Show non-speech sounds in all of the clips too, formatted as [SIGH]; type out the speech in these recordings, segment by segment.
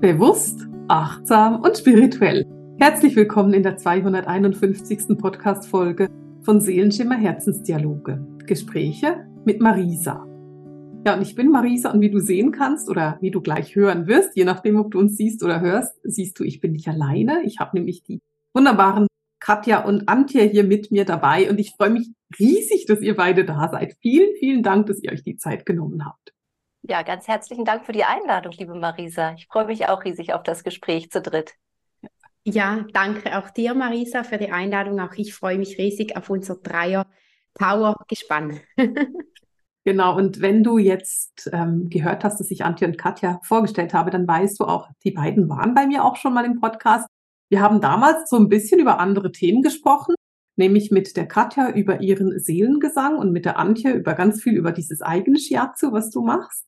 Bewusst, achtsam und spirituell. Herzlich willkommen in der 251. Podcast-Folge von Seelenschimmer Herzensdialoge. Gespräche mit Marisa. Ja, und ich bin Marisa und wie du sehen kannst oder wie du gleich hören wirst, je nachdem, ob du uns siehst oder hörst, siehst du, ich bin nicht alleine. Ich habe nämlich die wunderbaren Katja und Antje hier mit mir dabei und ich freue mich riesig, dass ihr beide da seid. Vielen, vielen Dank, dass ihr euch die Zeit genommen habt. Ja, ganz herzlichen Dank für die Einladung, liebe Marisa. Ich freue mich auch riesig auf das Gespräch zu dritt. Ja, danke auch dir, Marisa, für die Einladung. Auch ich freue mich riesig auf unser Dreier-Power-Gespann. [LAUGHS] genau, und wenn du jetzt ähm, gehört hast, dass ich Antje und Katja vorgestellt habe, dann weißt du auch, die beiden waren bei mir auch schon mal im Podcast. Wir haben damals so ein bisschen über andere Themen gesprochen, nämlich mit der Katja über ihren Seelengesang und mit der Antje über ganz viel über dieses eigene Shiatsu, was du machst.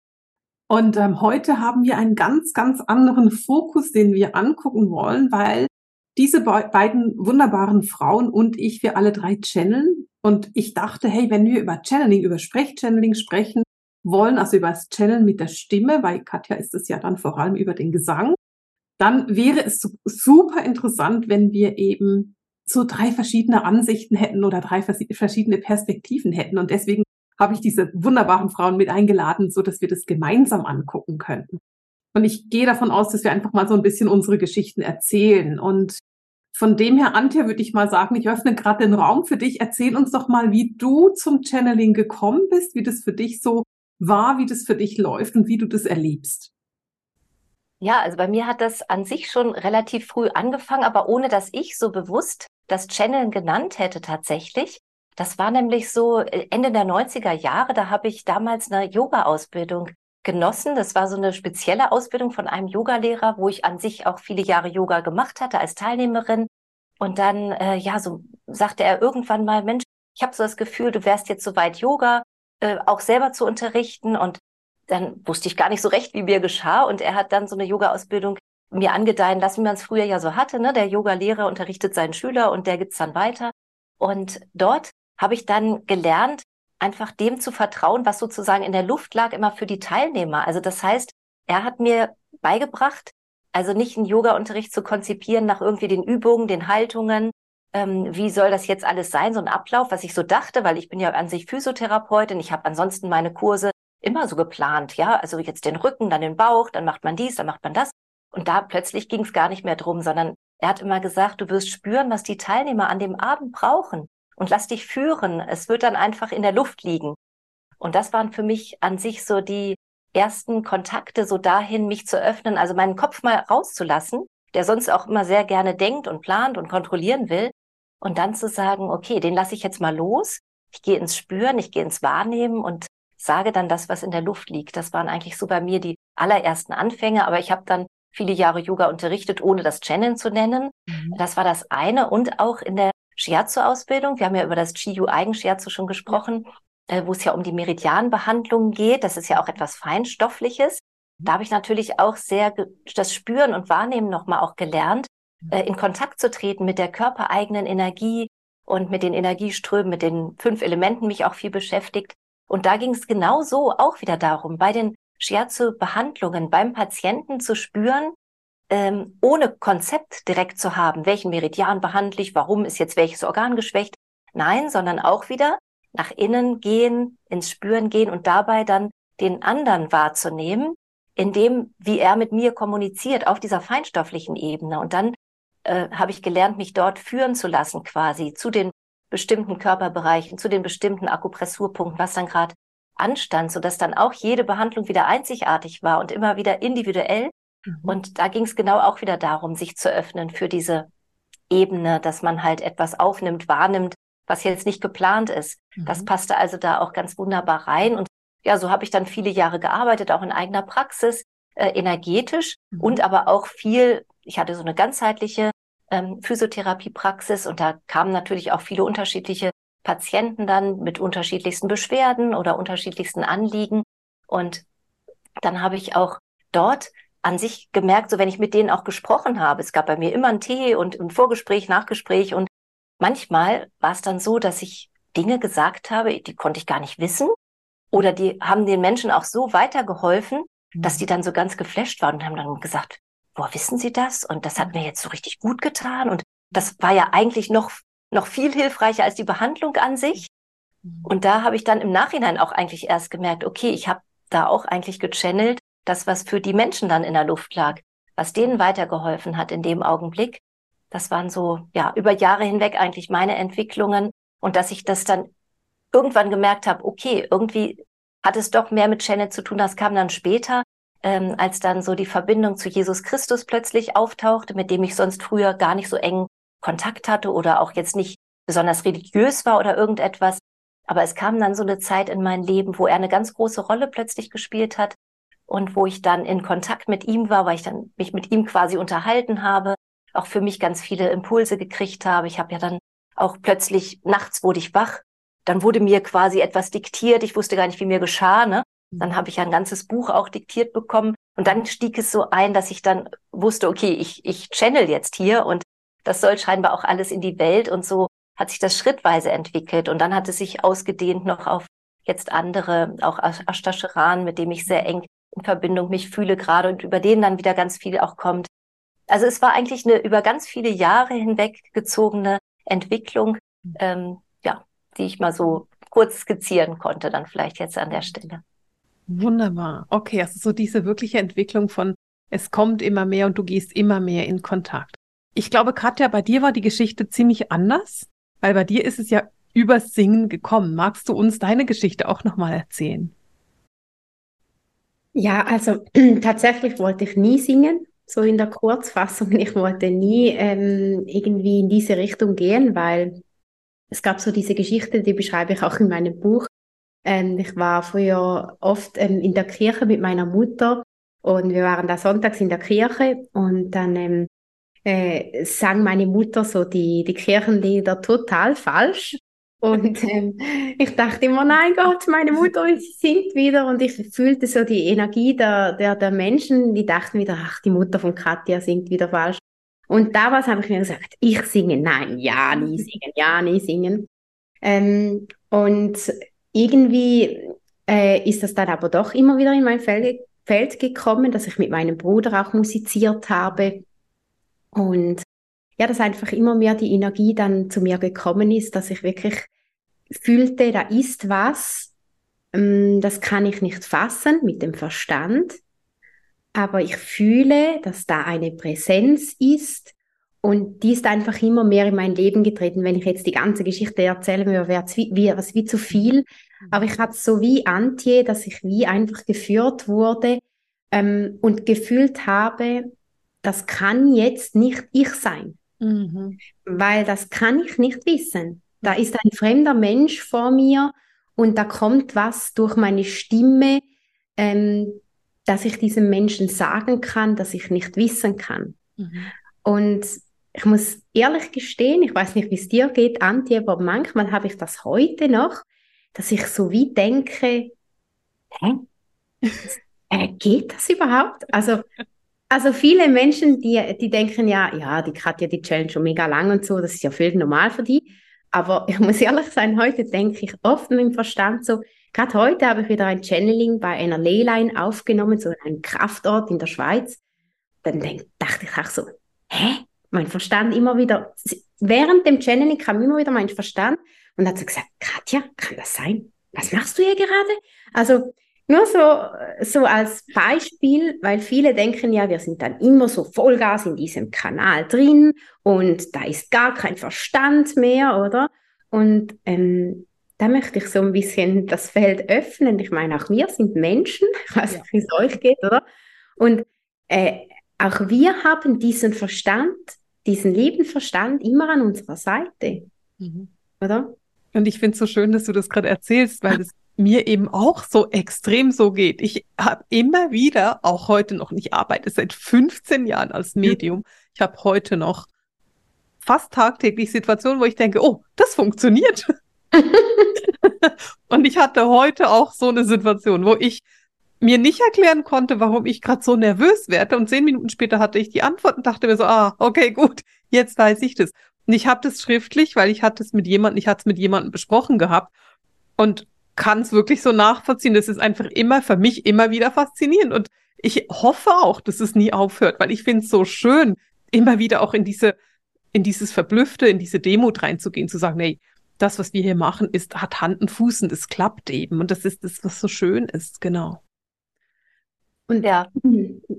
Und ähm, heute haben wir einen ganz, ganz anderen Fokus, den wir angucken wollen, weil diese be beiden wunderbaren Frauen und ich, wir alle drei channeln. Und ich dachte, hey, wenn wir über Channeling, über Sprechchanneling sprechen wollen, also über das Channeln mit der Stimme, weil Katja ist es ja dann vor allem über den Gesang, dann wäre es super interessant, wenn wir eben so drei verschiedene Ansichten hätten oder drei verschiedene Perspektiven hätten. Und deswegen habe ich diese wunderbaren Frauen mit eingeladen, so dass wir das gemeinsam angucken könnten. Und ich gehe davon aus, dass wir einfach mal so ein bisschen unsere Geschichten erzählen. Und von dem her, Antje, würde ich mal sagen, ich öffne gerade den Raum für dich. Erzähl uns doch mal, wie du zum Channeling gekommen bist, wie das für dich so war, wie das für dich läuft und wie du das erlebst. Ja, also bei mir hat das an sich schon relativ früh angefangen, aber ohne dass ich so bewusst das Channeln genannt hätte tatsächlich. Das war nämlich so äh, Ende der 90er Jahre, da habe ich damals eine Yoga-Ausbildung genossen. Das war so eine spezielle Ausbildung von einem Yogalehrer, wo ich an sich auch viele Jahre Yoga gemacht hatte als Teilnehmerin. Und dann, äh, ja, so sagte er irgendwann mal, Mensch, ich habe so das Gefühl, du wärst jetzt soweit Yoga äh, auch selber zu unterrichten. Und dann wusste ich gar nicht so recht, wie mir geschah. Und er hat dann so eine Yoga-Ausbildung mir angedeihen lassen, wie man es früher ja so hatte. Ne? Der Yoga-Lehrer unterrichtet seinen Schüler und der gibt's dann weiter. Und dort habe ich dann gelernt, einfach dem zu vertrauen, was sozusagen in der Luft lag, immer für die Teilnehmer. Also das heißt, er hat mir beigebracht, also nicht einen Yoga-Unterricht zu konzipieren nach irgendwie den Übungen, den Haltungen, ähm, wie soll das jetzt alles sein, so ein Ablauf, was ich so dachte, weil ich bin ja an sich Physiotherapeutin, ich habe ansonsten meine Kurse immer so geplant, ja, also jetzt den Rücken, dann den Bauch, dann macht man dies, dann macht man das. Und da plötzlich ging es gar nicht mehr drum, sondern er hat immer gesagt, du wirst spüren, was die Teilnehmer an dem Abend brauchen und lass dich führen. Es wird dann einfach in der Luft liegen. Und das waren für mich an sich so die ersten Kontakte so dahin, mich zu öffnen, also meinen Kopf mal rauszulassen, der sonst auch immer sehr gerne denkt und plant und kontrollieren will. Und dann zu sagen, okay, den lasse ich jetzt mal los. Ich gehe ins Spüren, ich gehe ins Wahrnehmen und sage dann das, was in der Luft liegt. Das waren eigentlich so bei mir die allerersten Anfänge, aber ich habe dann viele Jahre Yoga unterrichtet, ohne das Channeln zu nennen. Mhm. Das war das eine. Und auch in der Shiatsu-Ausbildung. Wir haben ja über das Chiyu Eigen-Shiatsu schon gesprochen, äh, wo es ja um die Meridianbehandlung geht. Das ist ja auch etwas Feinstoffliches. Mhm. Da habe ich natürlich auch sehr das Spüren und Wahrnehmen nochmal auch gelernt, mhm. äh, in Kontakt zu treten mit der körpereigenen Energie und mit den Energieströmen, mit den fünf Elementen mich auch viel beschäftigt. Und da ging es genau so auch wieder darum, bei den Shiatsu-Behandlungen beim Patienten zu spüren, ähm, ohne Konzept direkt zu haben, welchen Meridian behandle ich, warum ist jetzt welches Organ geschwächt. Nein, sondern auch wieder nach innen gehen, ins Spüren gehen und dabei dann den anderen wahrzunehmen, in dem, wie er mit mir kommuniziert auf dieser feinstofflichen Ebene. Und dann äh, habe ich gelernt, mich dort führen zu lassen, quasi zu den bestimmten Körperbereichen, zu den bestimmten Akupressurpunkten, was dann gerade anstand, sodass dann auch jede Behandlung wieder einzigartig war und immer wieder individuell Mhm. Und da ging es genau auch wieder darum, sich zu öffnen für diese Ebene, dass man halt etwas aufnimmt, wahrnimmt, was jetzt nicht geplant ist. Mhm. Das passte also da auch ganz wunderbar rein. Und ja, so habe ich dann viele Jahre gearbeitet, auch in eigener Praxis, äh, energetisch mhm. und aber auch viel, ich hatte so eine ganzheitliche ähm, Physiotherapiepraxis und da kamen natürlich auch viele unterschiedliche Patienten dann mit unterschiedlichsten Beschwerden oder unterschiedlichsten Anliegen. Und dann habe ich auch dort an sich gemerkt, so wenn ich mit denen auch gesprochen habe, es gab bei mir immer einen Tee und ein Vorgespräch, Nachgespräch und manchmal war es dann so, dass ich Dinge gesagt habe, die konnte ich gar nicht wissen oder die haben den Menschen auch so weitergeholfen, dass die mhm. dann so ganz geflasht waren und haben dann gesagt, boah, wissen Sie das? Und das hat mir jetzt so richtig gut getan. Und das war ja eigentlich noch, noch viel hilfreicher als die Behandlung an sich. Mhm. Und da habe ich dann im Nachhinein auch eigentlich erst gemerkt, okay, ich habe da auch eigentlich gechannelt, das, was für die Menschen dann in der Luft lag, was denen weitergeholfen hat in dem Augenblick. Das waren so, ja, über Jahre hinweg eigentlich meine Entwicklungen und dass ich das dann irgendwann gemerkt habe, okay, irgendwie hat es doch mehr mit Channel zu tun, das kam dann später, ähm, als dann so die Verbindung zu Jesus Christus plötzlich auftauchte, mit dem ich sonst früher gar nicht so eng Kontakt hatte oder auch jetzt nicht besonders religiös war oder irgendetwas. Aber es kam dann so eine Zeit in mein Leben, wo er eine ganz große Rolle plötzlich gespielt hat und wo ich dann in Kontakt mit ihm war, weil ich dann mich mit ihm quasi unterhalten habe, auch für mich ganz viele Impulse gekriegt habe. Ich habe ja dann auch plötzlich nachts wurde ich wach, dann wurde mir quasi etwas diktiert, ich wusste gar nicht, wie mir geschah, ne? Dann habe ich ein ganzes Buch auch diktiert bekommen. Und dann stieg es so ein, dass ich dann wusste, okay, ich, ich channel jetzt hier und das soll scheinbar auch alles in die Welt. Und so hat sich das schrittweise entwickelt. Und dann hat es sich ausgedehnt noch auf jetzt andere, auch Ashtasheran, mit dem ich sehr eng in Verbindung mich fühle gerade und über den dann wieder ganz viel auch kommt. Also es war eigentlich eine über ganz viele Jahre hinweg gezogene Entwicklung, ähm, ja, die ich mal so kurz skizzieren konnte, dann vielleicht jetzt an der Stelle. Wunderbar. Okay, also so diese wirkliche Entwicklung von es kommt immer mehr und du gehst immer mehr in Kontakt. Ich glaube, Katja, bei dir war die Geschichte ziemlich anders, weil bei dir ist es ja übers Singen gekommen. Magst du uns deine Geschichte auch nochmal erzählen? Ja, also [CLEARS THROAT] tatsächlich wollte ich nie singen, so in der Kurzfassung. [LAUGHS] Ich wollte nie ähm, irgendwie in diese Richtung gehen, weil es gab so diese Geschichte, die beschreibe ich auch in meinem Buch, ähm, ich war früher oft ähm, in der Kirche mit meiner Mutter und wir waren da sonntags in der Kirche und dann ähm, äh, sang meine Mutter so die, die Kirchenlieder total falsch. Und ähm, ich dachte immer, nein Gott, meine Mutter singt wieder. Und ich fühlte so die Energie der, der, der Menschen, die dachten wieder, ach, die Mutter von Katja singt wieder falsch. Und damals habe ich mir gesagt, ich singe, nein, ja, nie singen, ja, nie singen. Ähm, und irgendwie äh, ist das dann aber doch immer wieder in mein Feld, Feld gekommen, dass ich mit meinem Bruder auch musiziert habe. Und ja, dass einfach immer mehr die Energie dann zu mir gekommen ist, dass ich wirklich fühlte, da ist was, ähm, das kann ich nicht fassen mit dem Verstand, aber ich fühle, dass da eine Präsenz ist und die ist einfach immer mehr in mein Leben getreten. Wenn ich jetzt die ganze Geschichte erzählen würde, wäre es wie, wie, wie zu viel. Aber ich hatte so wie Antje, dass ich wie einfach geführt wurde ähm, und gefühlt habe, das kann jetzt nicht ich sein. Mhm. Weil das kann ich nicht wissen. Da ist ein fremder Mensch vor mir und da kommt was durch meine Stimme, ähm, dass ich diesem Menschen sagen kann, dass ich nicht wissen kann. Mhm. Und ich muss ehrlich gestehen, ich weiß nicht, wie es dir geht, Antje, aber manchmal habe ich das heute noch, dass ich so wie denke, hä? Äh, geht das überhaupt? Also, [LAUGHS] also viele Menschen, die, die denken ja, ja, die hat ja die Challenge schon mega lang und so, das ist ja völlig normal für die. Aber [LAUGHS] ich muss ehrlich sein, heute denke ich oft im Verstand so, gerade heute habe ich wieder ein Channeling bei einer Leyline aufgenommen, so in einem Kraftort in der Schweiz. Dann denk, dachte ich auch so, hä? mein Verstand immer wieder, während dem Channeling kam immer wieder mein Verstand und hat so gesagt, Katja, kann das sein? Was machst du hier gerade? Also nur so, so als Beispiel, weil viele denken ja, wir sind dann immer so Vollgas in diesem Kanal drin und da ist gar kein Verstand mehr, oder? Und ähm, da möchte ich so ein bisschen das Feld öffnen. Ich meine, auch wir sind Menschen, [LAUGHS] ich weiß nicht, wie es euch geht, oder? Und äh, auch wir haben diesen Verstand, diesen lieben Verstand immer an unserer Seite. Mhm. Oder? Und ich finde es so schön, dass du das gerade erzählst, weil [LAUGHS] es mir eben auch so extrem so geht. Ich habe immer wieder, auch heute noch, ich arbeite seit 15 Jahren als Medium. Ich habe heute noch fast tagtäglich Situationen, wo ich denke, oh, das funktioniert. [LAUGHS] und ich hatte heute auch so eine Situation, wo ich mir nicht erklären konnte, warum ich gerade so nervös werde. Und zehn Minuten später hatte ich die Antwort und dachte mir so, ah, okay, gut, jetzt weiß ich das. Und ich habe das schriftlich, weil ich hatte es mit jemandem, ich hatte es mit jemandem besprochen gehabt und kann es wirklich so nachvollziehen. Das ist einfach immer für mich immer wieder faszinierend. Und ich hoffe auch, dass es nie aufhört, weil ich finde es so schön, immer wieder auch in diese, in dieses Verblüffte, in diese Demut reinzugehen, zu sagen, nee, das, was wir hier machen, ist, hat Hand und Fuß und es klappt eben. Und das ist das, was so schön ist, genau. Und ja,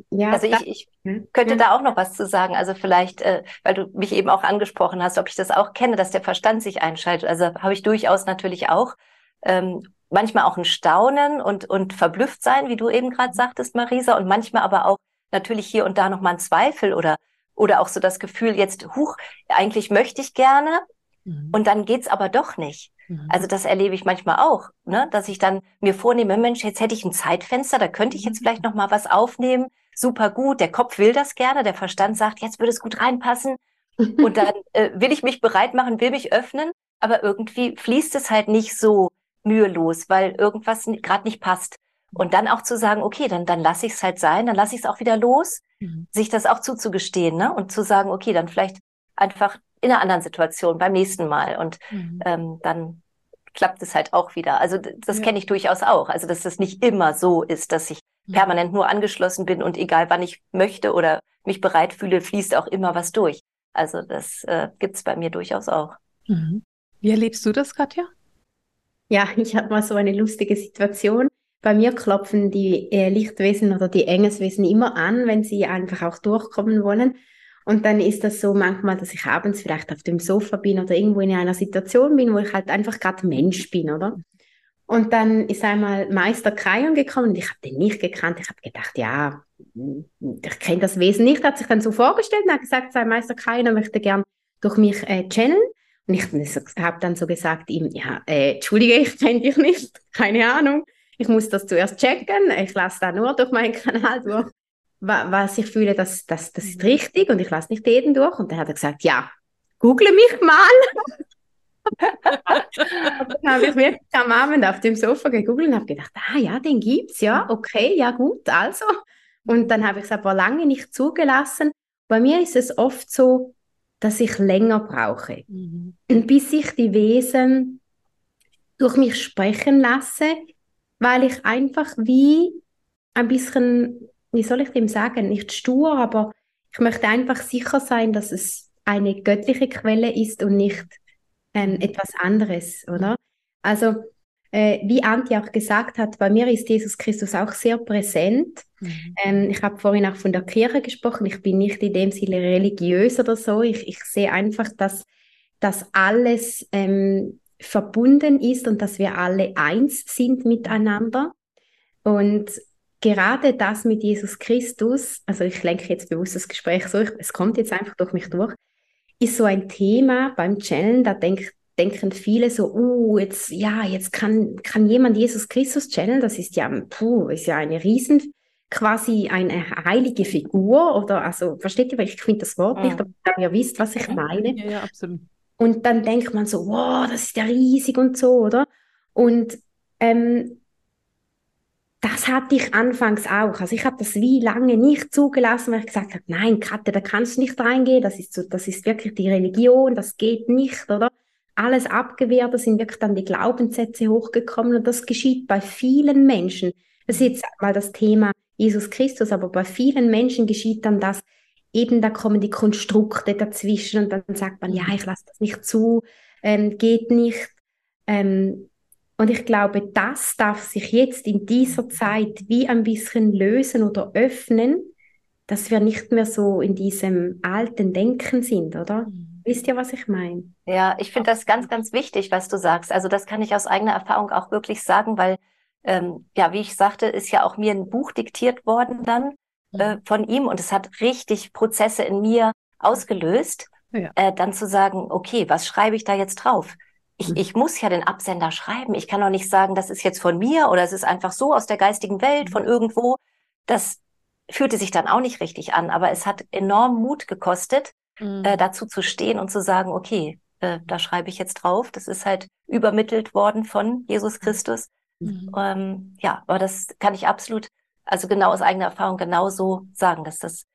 ja also ich, ich könnte ja. da auch noch was zu sagen. Also vielleicht, äh, weil du mich eben auch angesprochen hast, ob ich das auch kenne, dass der Verstand sich einschaltet. Also habe ich durchaus natürlich auch. Ähm, manchmal auch ein Staunen und, und verblüfft sein, wie du eben gerade sagtest, Marisa, und manchmal aber auch natürlich hier und da nochmal ein Zweifel oder, oder auch so das Gefühl, jetzt, huch, eigentlich möchte ich gerne, mhm. und dann geht's aber doch nicht. Mhm. Also das erlebe ich manchmal auch, ne? dass ich dann mir vornehme, Mensch, jetzt hätte ich ein Zeitfenster, da könnte ich jetzt mhm. vielleicht noch mal was aufnehmen. Super gut, der Kopf will das gerne, der Verstand sagt, jetzt würde es gut reinpassen. [LAUGHS] Und dann äh, will ich mich bereit machen, will mich öffnen, aber irgendwie fließt es halt nicht so mühelos, weil irgendwas gerade nicht passt. Und dann auch zu sagen, okay, dann, dann lasse ich es halt sein, dann lasse ich es auch wieder los, mhm. sich das auch zuzugestehen, ne? Und zu sagen, okay, dann vielleicht einfach in einer anderen Situation beim nächsten Mal. Und mhm. ähm, dann klappt es halt auch wieder. Also das ja. kenne ich durchaus auch. Also dass das nicht immer so ist, dass ich mhm. permanent nur angeschlossen bin und egal wann ich möchte oder mich bereit fühle, fließt auch immer was durch. Also das äh, gibt es bei mir durchaus auch. Mhm. Wie erlebst du das, Katja? Ja, [LAUGHS] ich habe mal so eine lustige Situation. Bei mir klopfen die äh, Lichtwesen oder die Engelswesen immer an, wenn sie einfach auch durchkommen wollen. Und dann ist das so manchmal, dass ich abends vielleicht auf dem Sofa bin oder irgendwo in einer Situation bin, wo ich halt einfach gerade Mensch bin, oder? Und dann ist einmal Meister Krayon gekommen und ich habe den nicht gekannt. Ich habe gedacht, ja, ich kenne das Wesen nicht. Hat sich dann so vorgestellt und hat gesagt, sei Meister Krayon, er möchte gern durch mich äh, channeln. Und ich habe dann so gesagt ihm, ja, äh, entschuldige, ich kenne dich nicht, [LAUGHS] keine Ahnung. Ich muss das zuerst checken. Ich lasse da nur durch meinen Kanal durch was ich fühle, das, das, das ist mhm. richtig und ich lasse nicht jeden durch. Und dann hat er gesagt, ja, google mich mal. [LAUGHS] dann habe ich wirklich am Abend auf dem Sofa gegoogelt und habe gedacht, ah ja, den gibt's, ja, okay, ja gut, also. Und dann habe ich es aber lange nicht zugelassen. Bei mir ist es oft so, dass ich länger brauche, mhm. bis ich die Wesen durch mich sprechen lasse, weil ich einfach wie ein bisschen wie soll ich dem sagen, nicht stur, aber ich möchte einfach sicher sein, dass es eine göttliche Quelle ist und nicht ähm, etwas anderes, oder? Also, äh, wie Antje auch gesagt hat, bei mir ist Jesus Christus auch sehr präsent. Mhm. Ähm, ich habe vorhin auch von der Kirche gesprochen. Ich bin nicht in dem Sinne religiös oder so. Ich, ich sehe einfach, dass das alles ähm, verbunden ist und dass wir alle eins sind miteinander. Und gerade das mit Jesus Christus, also ich lenke jetzt bewusst das Gespräch so, ich, es kommt jetzt einfach durch mich durch, ist so ein Thema beim Channeln, da denk, denken viele so, uh, jetzt, ja, jetzt kann, kann jemand Jesus Christus channeln, das ist ja, puh, ist ja eine riesen, quasi eine heilige Figur oder, also, versteht ihr, weil ich finde das Wort ja. nicht, aber ihr wisst, was ich meine. Ja, ja, absolut. Und dann denkt man so, wow, das ist ja riesig und so, oder? Und ähm, das hatte ich anfangs auch. Also ich habe das wie lange nicht zugelassen, weil ich gesagt habe, nein, Katja, da kannst du nicht reingehen, das ist so, das ist wirklich die Religion, das geht nicht, oder? Alles abgewehrt, da sind wirklich dann die Glaubenssätze hochgekommen und das geschieht bei vielen Menschen. Das ist jetzt mal das Thema Jesus Christus, aber bei vielen Menschen geschieht dann das, eben da kommen die Konstrukte dazwischen und dann sagt man, ja, ich lasse das nicht zu, ähm, geht nicht. Ähm, und ich glaube, das darf sich jetzt in dieser Zeit wie ein bisschen lösen oder öffnen, dass wir nicht mehr so in diesem alten Denken sind, oder? Mhm. Wisst ihr, was ich meine? Ja, ich finde das ganz, ganz wichtig, was du sagst. Also das kann ich aus eigener Erfahrung auch wirklich sagen, weil, ähm, ja, wie ich sagte, ist ja auch mir ein Buch diktiert worden dann äh, mhm. von ihm und es hat richtig Prozesse in mir ausgelöst, ja. äh, dann zu sagen, okay, was schreibe ich da jetzt drauf? ich, mhm. ich muss ja den Absender schreiben. Ich kann doch nicht sagen, das ist jetzt von mir oder es ist einfach so aus der geistigen Welt, von mhm. irgendwo. Das fühlte sich dann auch nicht richtig an, aber es hat enorm Mut gekostet, mhm. äh, dazu zu stehen und zu sagen, okay, äh, da schreibe ich jetzt drauf. Das ist halt übermittelt worden von Jesus Christus. Mhm. Ähm, ja, aber das kann ich absolut, also genau aus eigener Erfahrung genauso sagen, dass das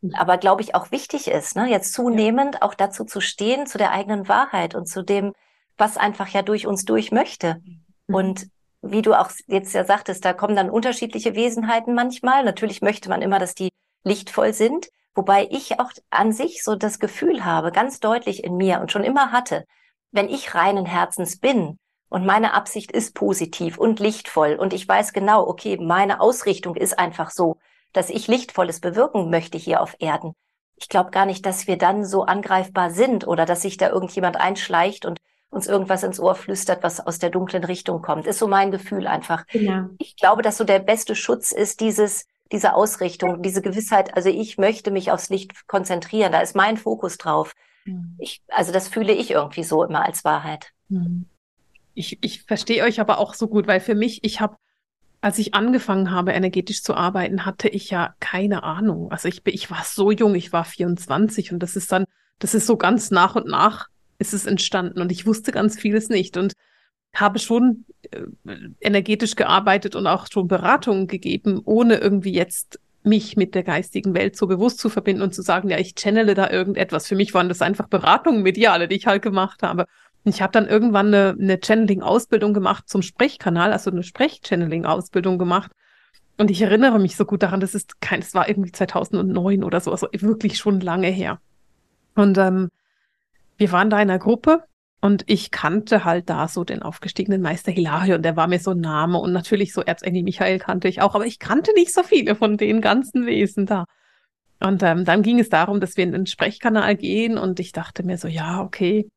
mhm. aber glaube ich auch wichtig ist, ne, jetzt zunehmend ja. auch dazu zu stehen, zu der eigenen Wahrheit und zu dem, was einfach ja durch uns durch möchte. Mhm. Und wie du auch jetzt ja sagtest, da kommen dann unterschiedliche Wesenheiten manchmal. Natürlich möchte man immer, dass die lichtvoll sind, wobei ich auch an sich so das Gefühl habe, ganz deutlich in mir und schon immer hatte, wenn ich reinen Herzens bin und meine Absicht ist positiv und lichtvoll und ich weiß genau, okay, meine Ausrichtung ist einfach so, dass ich Lichtvolles bewirken möchte hier auf Erden. Ich glaube gar nicht, dass wir dann so angreifbar sind oder dass sich da irgendjemand einschleicht und uns irgendwas ins Ohr flüstert, was aus der dunklen Richtung kommt. Ist so mein Gefühl einfach. Genau. Ich glaube, dass so der beste Schutz ist dieses, diese Ausrichtung, diese Gewissheit. Also ich möchte mich aufs Licht konzentrieren. Da ist mein Fokus drauf. Mhm. Ich, also das fühle ich irgendwie so immer als Wahrheit. Mhm. Ich, ich verstehe euch aber auch so gut, weil für mich, ich habe, als ich angefangen habe, energetisch zu arbeiten, hatte ich ja keine Ahnung. Also ich, ich war so jung, ich war 24 und das ist dann, das ist so ganz nach und nach ist es entstanden und ich wusste ganz vieles nicht und habe schon äh, energetisch gearbeitet und auch schon Beratungen gegeben, ohne irgendwie jetzt mich mit der geistigen Welt so bewusst zu verbinden und zu sagen, ja, ich channele da irgendetwas. Für mich waren das einfach Beratungen, Mediale, die ich halt gemacht habe. Und ich habe dann irgendwann eine, eine Channeling-Ausbildung gemacht zum Sprechkanal, also eine Sprech-Channeling-Ausbildung gemacht. Und ich erinnere mich so gut daran, das ist kein, es war irgendwie 2009 oder so, also wirklich schon lange her. Und ähm, wir waren da in einer Gruppe und ich kannte halt da so den aufgestiegenen Meister Hilario und der war mir so ein Name und natürlich so Erzengel Michael kannte ich auch, aber ich kannte nicht so viele von den ganzen Wesen da. Und ähm, dann ging es darum, dass wir in den Sprechkanal gehen und ich dachte mir so, ja, okay.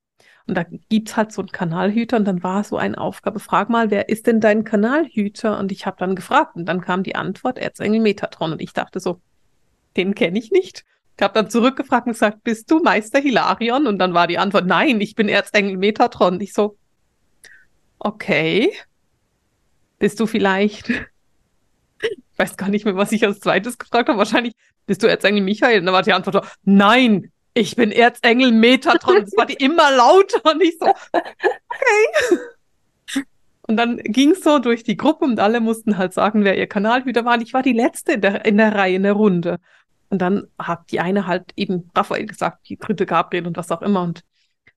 Und da gibt's halt so einen Kanalhüter und dann war so eine Aufgabe, frag mal, wer ist denn dein Kanalhüter? Und ich habe dann gefragt und dann kam die Antwort Erzengel Metatron und ich dachte so, den kenne ich nicht. Ich habe dann zurückgefragt und gesagt, bist du Meister Hilarion? Und dann war die Antwort, nein, ich bin Erzengel Metatron. Ich so, okay. Bist du vielleicht, ich weiß gar nicht mehr, was ich als zweites gefragt habe, wahrscheinlich, bist du Erzengel Michael? Und dann war die Antwort, nein, ich bin Erzengel Metatron. Das war die immer lauter und ich so, okay. Und dann ging es so durch die Gruppe und alle mussten halt sagen, wer ihr Kanalhüter war. Und ich war die Letzte in der, in der Reihe, in der Runde. Und dann hat die eine halt eben Raphael gesagt, die dritte Gabriel und was auch immer. Und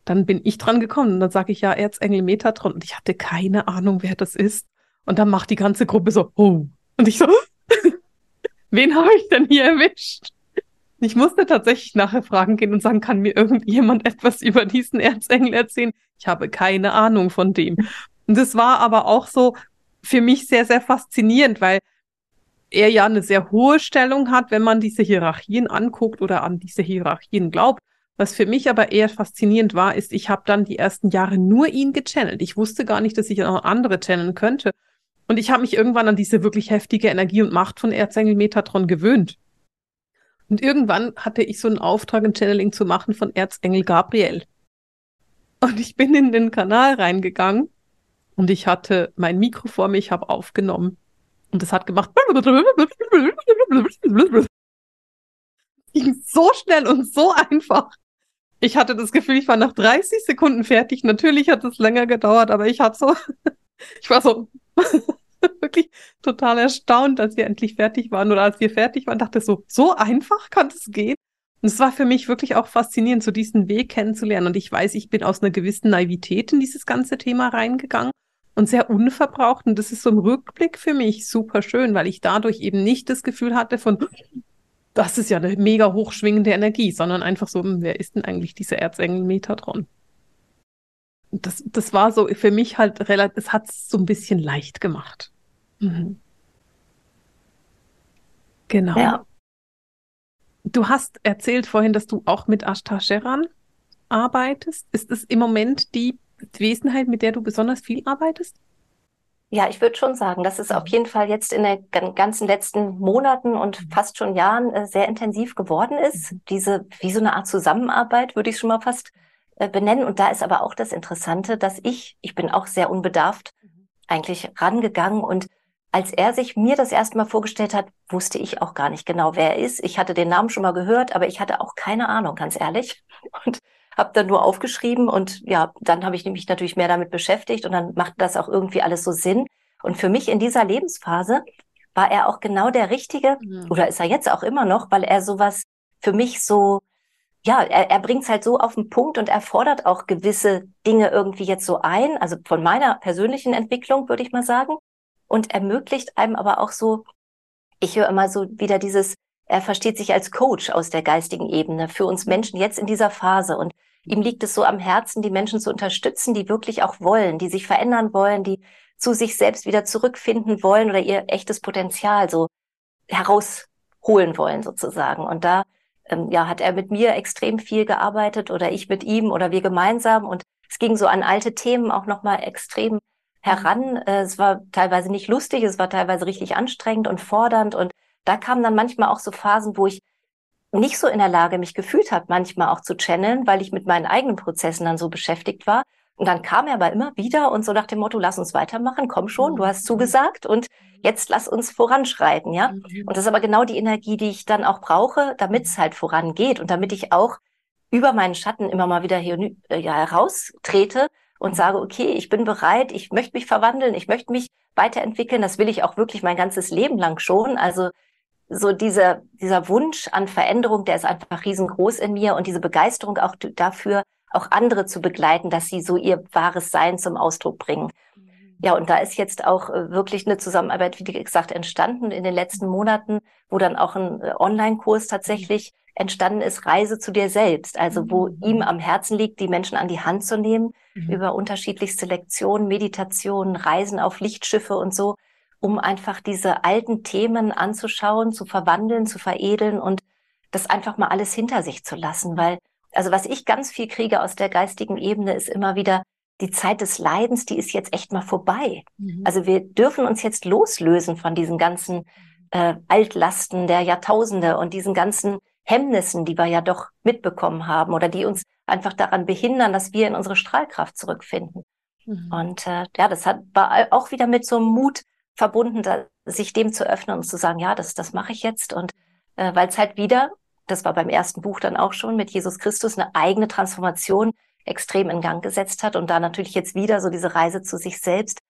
dann bin ich dran gekommen und dann sage ich ja Erzengel Metatron und ich hatte keine Ahnung, wer das ist. Und dann macht die ganze Gruppe so, oh. Und ich so, [LAUGHS] wen habe ich denn hier erwischt? Ich musste tatsächlich nachher fragen gehen und sagen, kann mir irgendjemand etwas über diesen Erzengel erzählen? Ich habe keine Ahnung von dem. Und das war aber auch so für mich sehr, sehr faszinierend, weil er ja eine sehr hohe Stellung hat, wenn man diese Hierarchien anguckt oder an diese Hierarchien glaubt. Was für mich aber eher faszinierend war, ist, ich habe dann die ersten Jahre nur ihn gechannelt. Ich wusste gar nicht, dass ich auch andere channeln könnte. Und ich habe mich irgendwann an diese wirklich heftige Energie und Macht von Erzengel Metatron gewöhnt. Und irgendwann hatte ich so einen Auftrag, ein Channeling zu machen von Erzengel Gabriel. Und ich bin in den Kanal reingegangen und ich hatte mein Mikro vor mir, ich habe aufgenommen. Und es hat gemacht. [LAUGHS] Ging so schnell und so einfach. Ich hatte das Gefühl, ich war nach 30 Sekunden fertig. Natürlich hat es länger gedauert, aber ich habe so, [LAUGHS] ich war so [LAUGHS] wirklich total erstaunt, als wir endlich fertig waren oder als wir fertig waren, dachte so, so einfach kann es gehen. Und es war für mich wirklich auch faszinierend, so diesen Weg kennenzulernen. Und ich weiß, ich bin aus einer gewissen Naivität in dieses ganze Thema reingegangen und sehr unverbraucht. Und das ist so im Rückblick für mich super schön, weil ich dadurch eben nicht das Gefühl hatte von, das ist ja eine mega hochschwingende Energie, sondern einfach so, hm, wer ist denn eigentlich dieser Erzengel Metatron? Das, das war so für mich halt relativ, es hat es so ein bisschen leicht gemacht. Mhm. Genau. Ja. Du hast erzählt vorhin, dass du auch mit Ashtar Sheran arbeitest. Ist es im Moment die Wesenheit, mit der du besonders viel arbeitest? Ja, ich würde schon sagen, dass es auf mhm. jeden Fall jetzt in den ganzen letzten Monaten und mhm. fast schon Jahren äh, sehr intensiv geworden ist. Mhm. Diese, wie so eine Art Zusammenarbeit, würde ich schon mal fast äh, benennen. Und da ist aber auch das Interessante, dass ich, ich bin auch sehr unbedarft eigentlich rangegangen und als er sich mir das erste Mal vorgestellt hat, wusste ich auch gar nicht genau, wer er ist. Ich hatte den Namen schon mal gehört, aber ich hatte auch keine Ahnung, ganz ehrlich. Und habe dann nur aufgeschrieben und ja, dann habe ich mich natürlich mehr damit beschäftigt und dann macht das auch irgendwie alles so Sinn. Und für mich in dieser Lebensphase war er auch genau der Richtige, mhm. oder ist er jetzt auch immer noch, weil er sowas für mich so, ja, er, er bringt es halt so auf den Punkt und er fordert auch gewisse Dinge irgendwie jetzt so ein, also von meiner persönlichen Entwicklung würde ich mal sagen. und ermöglicht einem aber auch so, ich höre immer so wieder dieses, er versteht sich als Coach aus der geistigen Ebene für uns Menschen jetzt in dieser Phase und ihm liegt es so am Herzen, die Menschen zu unterstützen, die wirklich auch wollen, die sich verändern wollen, die zu sich selbst wieder zurückfinden wollen oder ihr echtes Potenzial so herausholen wollen sozusagen. Und da ähm, ja, hat er mit mir extrem viel gearbeitet oder ich mit ihm oder wir gemeinsam und es ging so an alte Themen auch nochmal extrem heran. Äh, es war teilweise nicht lustig, es war teilweise richtig anstrengend und fordernd und da kamen dann manchmal auch so Phasen, wo ich nicht so in der Lage mich gefühlt habe, manchmal auch zu channeln, weil ich mit meinen eigenen Prozessen dann so beschäftigt war. Und dann kam er aber immer wieder und so nach dem Motto, lass uns weitermachen, komm schon, du hast zugesagt und jetzt lass uns voranschreiten, ja. Mhm. Und das ist aber genau die Energie, die ich dann auch brauche, damit es halt vorangeht und damit ich auch über meinen Schatten immer mal wieder hier äh, ja, heraustrete und sage, okay, ich bin bereit, ich möchte mich verwandeln, ich möchte mich weiterentwickeln, das will ich auch wirklich mein ganzes Leben lang schon. Also so dieser, dieser Wunsch an Veränderung, der ist einfach riesengroß in mir und diese Begeisterung auch dafür, auch andere zu begleiten, dass sie so ihr wahres Sein zum Ausdruck bringen. Ja, und da ist jetzt auch äh, wirklich eine Zusammenarbeit, wie gesagt, entstanden in den letzten Monaten, wo dann auch ein äh, Online-Kurs tatsächlich entstanden ist, Reise zu dir selbst. Also wo mhm. ihm am Herzen liegt, die Menschen an die Hand zu nehmen, mhm. über unterschiedlichste Lektionen, Meditationen, Reisen auf Lichtschiffe und so, um einfach diese alten Themen anzuschauen, zu verwandeln, zu veredeln und das einfach mal alles hinter sich zu lassen. Weil, also was ich ganz viel kriege aus der geistigen Ebene, ist immer wieder, die Zeit des Leidens, die ist jetzt echt mal vorbei. Mhm. Also wir dürfen uns jetzt loslösen von diesen ganzen äh, Altlasten der Jahrtausende und diesen ganzen Hemmnissen, die wir ja doch mitbekommen haben oder die uns einfach daran behindern, dass wir in unsere Strahlkraft zurückfinden. Mhm. Und äh, ja, das hat war auch wieder mit so einem Mut verbunden, da, sich dem zu öffnen und zu sagen, ja, das, das mache ich jetzt. Und äh, weil es halt wieder, das war beim ersten Buch dann auch schon mit Jesus Christus, eine eigene Transformation extrem in Gang gesetzt hat und da natürlich jetzt wieder so diese Reise zu sich selbst.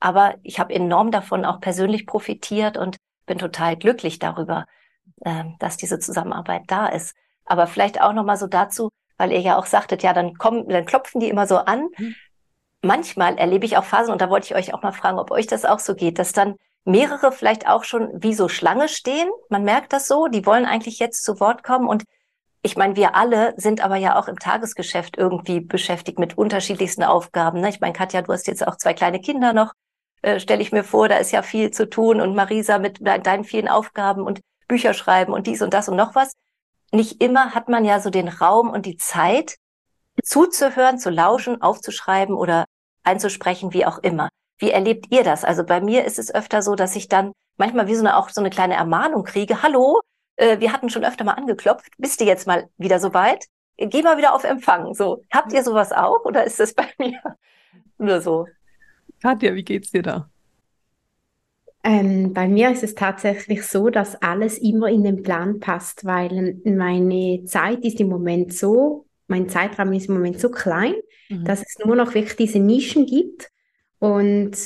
Aber ich habe enorm davon auch persönlich profitiert und bin total glücklich darüber, äh, dass diese Zusammenarbeit da ist. Aber vielleicht auch noch mal so dazu, weil ihr ja auch sagtet, ja, dann kommen, dann klopfen die immer so an. Mhm. Manchmal erlebe ich auch Phasen, und da wollte ich euch auch mal fragen, ob euch das auch so geht, dass dann mehrere vielleicht auch schon wie so Schlange stehen. Man merkt das so, die wollen eigentlich jetzt zu Wort kommen und ich meine, wir alle sind aber ja auch im Tagesgeschäft irgendwie beschäftigt mit unterschiedlichsten Aufgaben. Ne? Ich meine, Katja, du hast jetzt auch zwei kleine Kinder noch, äh, stelle ich mir vor, da ist ja viel zu tun und Marisa mit deinen vielen Aufgaben und Bücher schreiben und dies und das und noch was. Nicht immer hat man ja so den Raum und die Zeit, zuzuhören, zu lauschen, aufzuschreiben oder einzusprechen, wie auch immer. Wie erlebt ihr das? Also bei mir ist es öfter so, dass ich dann manchmal wie so eine, auch so eine kleine Ermahnung kriege. Hallo, äh, wir hatten schon öfter mal angeklopft, bist du jetzt mal wieder soweit? Geh mal wieder auf Empfang. So, habt ihr sowas auch oder ist das [LAUGHS] bei mir nur so? Katja, wie geht's dir da? Ähm, bei mir ist es tatsächlich so, dass alles immer in den Plan passt, weil meine Zeit ist im Moment so, mein Zeitraum ist im Moment so klein, mhm. dass es nur noch wirklich diese Nischen gibt und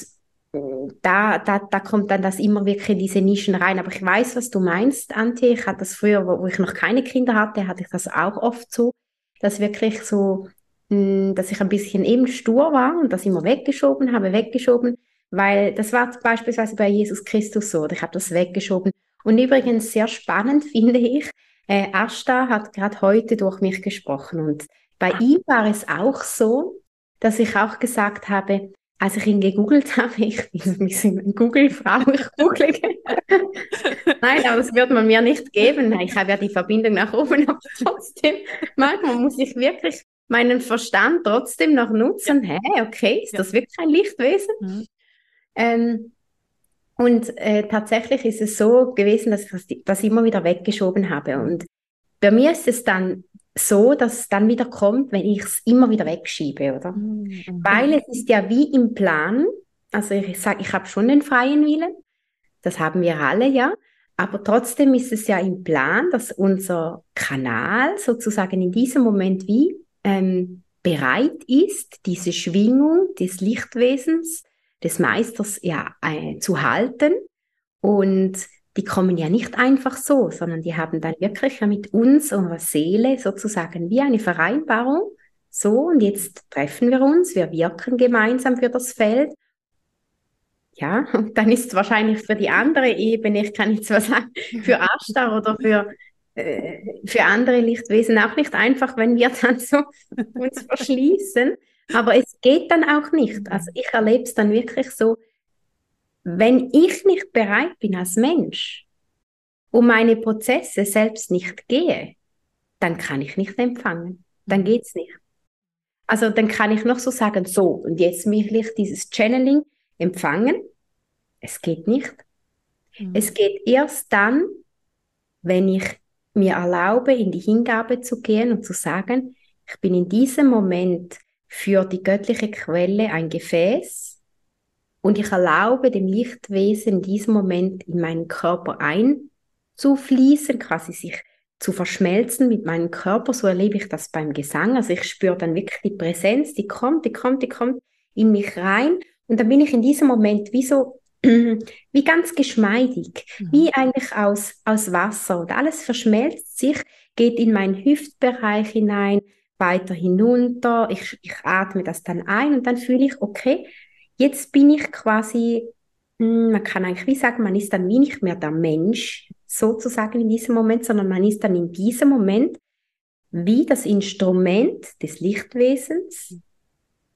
da, da, da kommt dann das immer wirklich in diese Nischen rein. Aber ich weiß, was du meinst, Antje. Ich hatte das früher, wo, wo ich noch keine Kinder hatte, hatte ich das auch oft so, dass wirklich so, hm, dass ich ein bisschen eben stur war und das immer weggeschoben habe, weggeschoben, weil das war beispielsweise bei Jesus Christus so. Ich habe das weggeschoben. Und übrigens sehr spannend [LAUGHS] finde ich, äh, Ashta hat gerade heute durch mich gesprochen und bei ah. ihm war es auch so, dass ich auch gesagt habe, als ich ihn gegoogelt [LAUGHS] habe, ich bin ein bisschen Google-Frau, ich google. [LAUGHS] Nein, aber das wird man mir nicht geben. Ich habe ja die Verbindung nach oben, aber trotzdem, manchmal muss ich wirklich meinen Verstand trotzdem noch nutzen. Hä, hey, okay, ist ja. das wirklich ein Lichtwesen? Mhm. Ähm, und äh, tatsächlich ist es so gewesen, dass ich das immer wieder weggeschoben habe. Und bei mir ist es dann so, dass es dann wieder kommt, wenn ich es immer wieder wegschiebe, oder? Mhm. Weil es ist ja wie im Plan, also ich sage, ich habe schon den freien Willen, das haben wir alle ja, aber trotzdem ist es ja im Plan, dass unser Kanal sozusagen in diesem Moment wie ähm, bereit ist, diese Schwingung des Lichtwesens, des Meisters ja äh, zu halten und die kommen ja nicht einfach so, sondern die haben dann wirklich mit uns, unserer Seele sozusagen wie eine Vereinbarung. So, und jetzt treffen wir uns, wir wirken gemeinsam für das Feld. Ja, [LAUGHS] und dann ist es wahrscheinlich für die andere Ebene, ich kann jetzt zwar sagen, für [LAUGHS] Ashtar oder für, äh, für andere Lichtwesen auch nicht einfach, wenn wir dann so [LAUGHS] uns verschließen. Aber es geht dann auch nicht. Also ich erlebe es dann wirklich so, wenn ich nicht bereit bin als Mensch, um meine Prozesse selbst nicht gehe, dann kann ich nicht empfangen. Dann geht es nicht. Also dann kann ich noch so sagen, so, und jetzt will ich dieses Channeling empfangen. Es geht nicht. Mhm. Es geht erst dann, wenn ich mir erlaube, in die Hingabe zu gehen und zu sagen, ich bin in diesem Moment für die göttliche Quelle ein Gefäß und ich erlaube dem Lichtwesen in diesem Moment in meinen Körper einzufließen, quasi sich zu verschmelzen mit meinem Körper. So erlebe ich das beim Gesang. Also ich spüre dann wirklich die Präsenz, die kommt, die kommt, die kommt in mich rein. Und dann bin ich in diesem Moment wie so, [CLEARS THROAT] wie ganz geschmeidig, mhm. wie eigentlich aus, aus Wasser. Und alles verschmelzt sich, geht in meinen Hüftbereich hinein, weiter hinunter. Ich, ich atme das dann ein und dann fühle ich, okay, jetzt bin ich quasi, hm, man kann eigentlich wie sagen, man ist dann wie nicht mehr der Mensch, sozusagen in diesem Moment, sondern man ist dann in diesem Moment wie das Instrument des Lichtwesens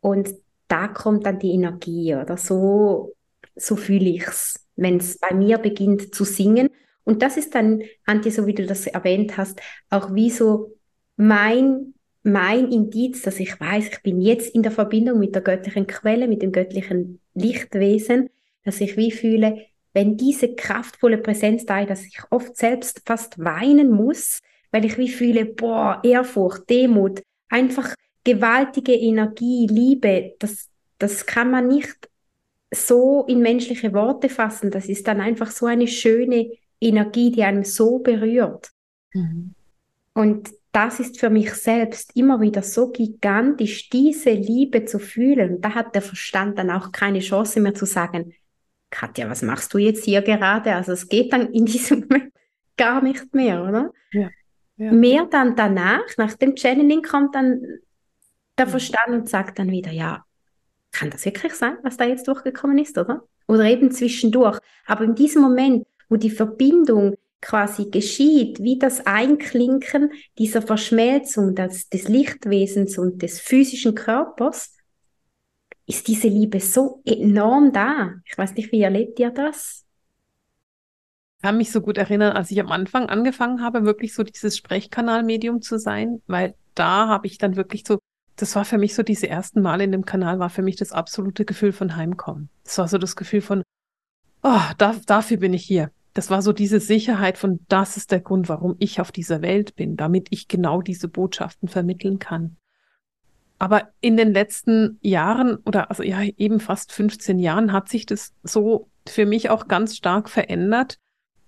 und da kommt dann die Energie oder so, so fühle ich es, wenn es bei mir beginnt zu singen. Und das ist dann, Antje, so wie du das erwähnt hast, auch wie so mein, mein Indiz, dass ich weiß, ich bin jetzt in der Verbindung mit der göttlichen Quelle, mit dem göttlichen Lichtwesen, dass ich wie fühle, wenn diese kraftvolle Präsenz da ist, dass ich oft selbst fast weinen muss, weil ich wie fühle, boah, Ehrfurcht, Demut, einfach gewaltige Energie, Liebe, das, das kann man nicht so in menschliche Worte fassen. Das ist dann einfach so eine schöne Energie, die einem so berührt. Mhm. Und das ist für mich selbst immer wieder so gigantisch, diese Liebe zu fühlen. Und da hat der Verstand dann auch keine Chance mehr zu sagen, Katja, was machst du jetzt hier gerade? Also es geht dann in diesem [LAUGHS] Moment gar nicht mehr, oder? Ja. ja. Mehr dann danach, nach dem Channeling kommt dann der Verstand und sagt dann wieder, ja, kann das wirklich sein, was da jetzt durchgekommen ist, oder? Oder eben zwischendurch. Aber in diesem Moment, wo die Verbindung quasi geschieht, wie das Einklinken dieser Verschmelzung des, des Lichtwesens und des physischen Körpers, ist diese Liebe so enorm da. Ich weiß nicht, wie erlebt ihr das? Ich kann mich so gut erinnern, als ich am Anfang angefangen habe, wirklich so dieses Sprechkanalmedium zu sein, weil da habe ich dann wirklich so, das war für mich so diese ersten Male in dem Kanal, war für mich das absolute Gefühl von Heimkommen. Das war so das Gefühl von, oh, da, dafür bin ich hier. Das war so diese Sicherheit von, das ist der Grund, warum ich auf dieser Welt bin, damit ich genau diese Botschaften vermitteln kann. Aber in den letzten Jahren oder also ja eben fast 15 Jahren hat sich das so für mich auch ganz stark verändert,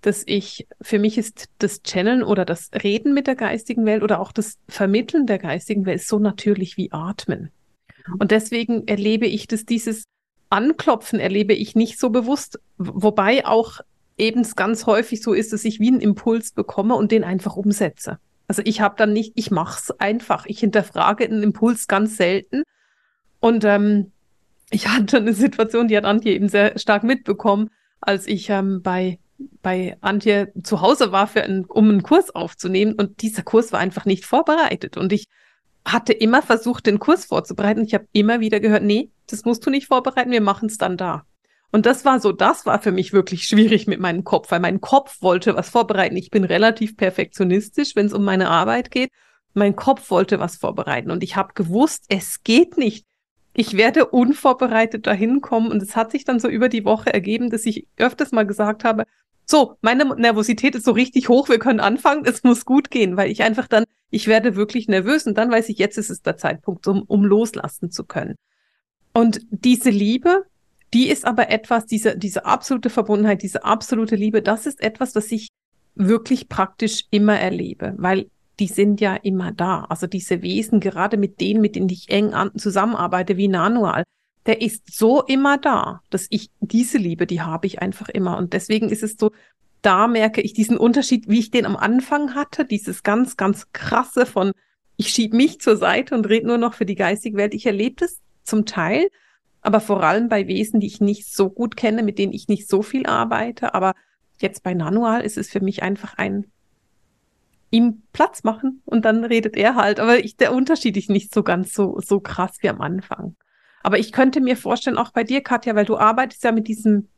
dass ich, für mich ist das Channeln oder das Reden mit der geistigen Welt oder auch das Vermitteln der geistigen Welt so natürlich wie Atmen. Und deswegen erlebe ich, dass dieses Anklopfen erlebe ich nicht so bewusst, wobei auch eben ganz häufig so ist, dass ich wie einen Impuls bekomme und den einfach umsetze. Also ich habe dann nicht, ich mache es einfach. Ich hinterfrage einen Impuls ganz selten. Und ähm, ich hatte eine Situation, die hat Antje eben sehr stark mitbekommen, als ich ähm, bei bei Antje zu Hause war, für einen, um einen Kurs aufzunehmen. Und dieser Kurs war einfach nicht vorbereitet. Und ich hatte immer versucht, den Kurs vorzubereiten. Ich habe immer wieder gehört, nee, das musst du nicht vorbereiten, wir machen es dann da. Und das war so, das war für mich wirklich schwierig mit meinem Kopf, weil mein Kopf wollte was vorbereiten. Ich bin relativ perfektionistisch, wenn es um meine Arbeit geht. Mein Kopf wollte was vorbereiten und ich habe gewusst, es geht nicht. Ich werde unvorbereitet dahin kommen und es hat sich dann so über die Woche ergeben, dass ich öfters mal gesagt habe, so, meine Nervosität ist so richtig hoch, wir können anfangen, es muss gut gehen, weil ich einfach dann, ich werde wirklich nervös und dann weiß ich, jetzt ist es der Zeitpunkt, um, um loslassen zu können. Und diese Liebe, die ist aber etwas, diese, diese absolute Verbundenheit, diese absolute Liebe, das ist etwas, das ich wirklich praktisch immer erlebe, weil die sind ja immer da. Also diese Wesen, gerade mit denen, mit denen ich eng zusammenarbeite, wie Nanual, der ist so immer da, dass ich diese Liebe, die habe ich einfach immer. Und deswegen ist es so, da merke ich diesen Unterschied, wie ich den am Anfang hatte, dieses ganz, ganz krasse von, ich schiebe mich zur Seite und rede nur noch für die geistige Welt. Ich erlebe das zum Teil, aber vor allem bei Wesen, die ich nicht so gut kenne, mit denen ich nicht so viel arbeite. Aber jetzt bei Nanual ist es für mich einfach ein ihm Platz machen und dann redet er halt. Aber ich, der Unterschied ist nicht so ganz so, so krass wie am Anfang. Aber ich könnte mir vorstellen, auch bei dir, Katja, weil du arbeitest ja mit diesem,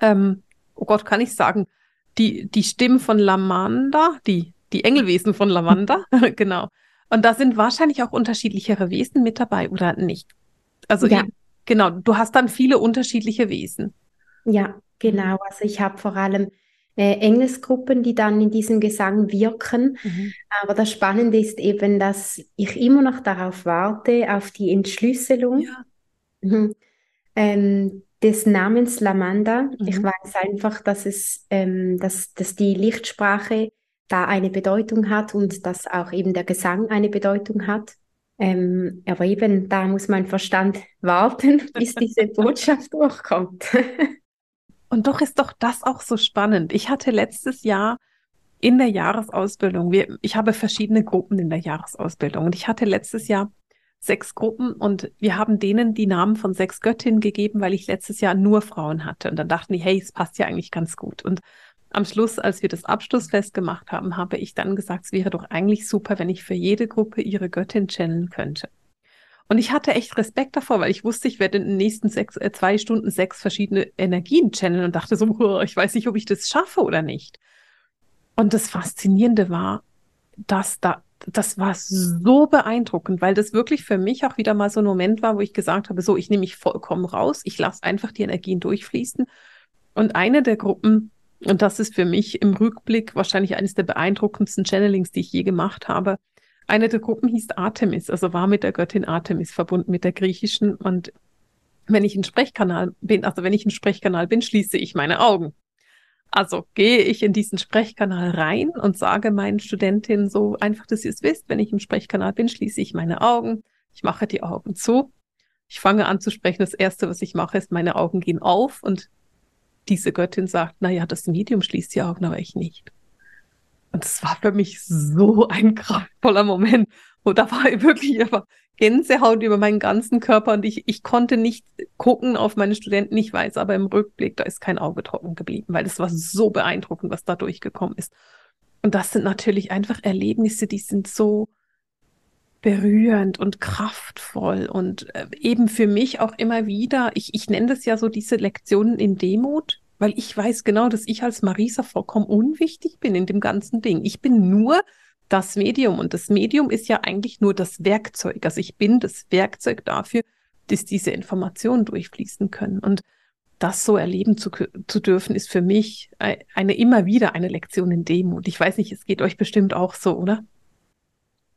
ähm, oh Gott, kann ich sagen, die, die Stimmen von Lamanda, die, die Engelwesen von Lamanda, [LAUGHS] [LAUGHS] genau. Und da sind wahrscheinlich auch unterschiedlichere Wesen mit dabei, oder nicht? Also ja. Genau, du hast dann viele unterschiedliche Wesen. Ja, genau. Also ich habe vor allem äh, Engelsgruppen, die dann in diesem Gesang wirken. Mhm. Aber das Spannende ist eben, dass ich immer noch darauf warte, auf die Entschlüsselung ja. mhm. ähm, des Namens Lamanda. Mhm. Ich weiß einfach, dass es, ähm, dass, dass die Lichtsprache da eine Bedeutung hat und dass auch eben der Gesang eine Bedeutung hat. Ähm, aber eben, da muss mein Verstand warten, [LAUGHS] bis diese Botschaft durchkommt. [LAUGHS] und doch ist doch das auch so spannend. Ich hatte letztes Jahr in der Jahresausbildung, wir, ich habe verschiedene Gruppen in der Jahresausbildung und ich hatte letztes Jahr sechs Gruppen und wir haben denen die Namen von sechs Göttinnen gegeben, weil ich letztes Jahr nur Frauen hatte. Und dann dachten die, hey, es passt ja eigentlich ganz gut. Und am Schluss, als wir das Abschlussfest gemacht haben, habe ich dann gesagt, es wäre doch eigentlich super, wenn ich für jede Gruppe ihre Göttin channeln könnte. Und ich hatte echt Respekt davor, weil ich wusste, ich werde in den nächsten sechs, äh, zwei Stunden sechs verschiedene Energien channeln und dachte so, ich weiß nicht, ob ich das schaffe oder nicht. Und das Faszinierende war, dass da, das war so beeindruckend, weil das wirklich für mich auch wieder mal so ein Moment war, wo ich gesagt habe, so, ich nehme mich vollkommen raus, ich lasse einfach die Energien durchfließen. Und eine der Gruppen, und das ist für mich im Rückblick wahrscheinlich eines der beeindruckendsten Channelings, die ich je gemacht habe. Eine der Gruppen hieß Artemis, also war mit der Göttin Artemis verbunden, mit der griechischen. Und wenn ich ein Sprechkanal bin, also wenn ich ein Sprechkanal bin, schließe ich meine Augen. Also gehe ich in diesen Sprechkanal rein und sage meinen Studentinnen so einfach, dass ihr es wisst, wenn ich im Sprechkanal bin, schließe ich meine Augen. Ich mache die Augen zu. Ich fange an zu sprechen. Das erste, was ich mache, ist, meine Augen gehen auf und diese Göttin sagt, na ja, das Medium schließt die Augen, aber ich nicht. Und es war für mich so ein kraftvoller Moment. Und da war wirklich einfach Gänsehaut über meinen ganzen Körper und ich, ich konnte nicht gucken auf meine Studenten, ich weiß, aber im Rückblick, da ist kein Auge trocken geblieben, weil es war so beeindruckend, was da durchgekommen ist. Und das sind natürlich einfach Erlebnisse, die sind so berührend und kraftvoll und äh, eben für mich auch immer wieder, ich, ich nenne das ja so diese Lektionen in Demut, weil ich weiß genau, dass ich als Marisa vollkommen unwichtig bin in dem ganzen Ding. Ich bin nur das Medium und das Medium ist ja eigentlich nur das Werkzeug. Also ich bin das Werkzeug dafür, dass diese Informationen durchfließen können. Und das so erleben zu, zu dürfen, ist für mich eine immer wieder eine Lektion in Demut. Ich weiß nicht, es geht euch bestimmt auch so, oder?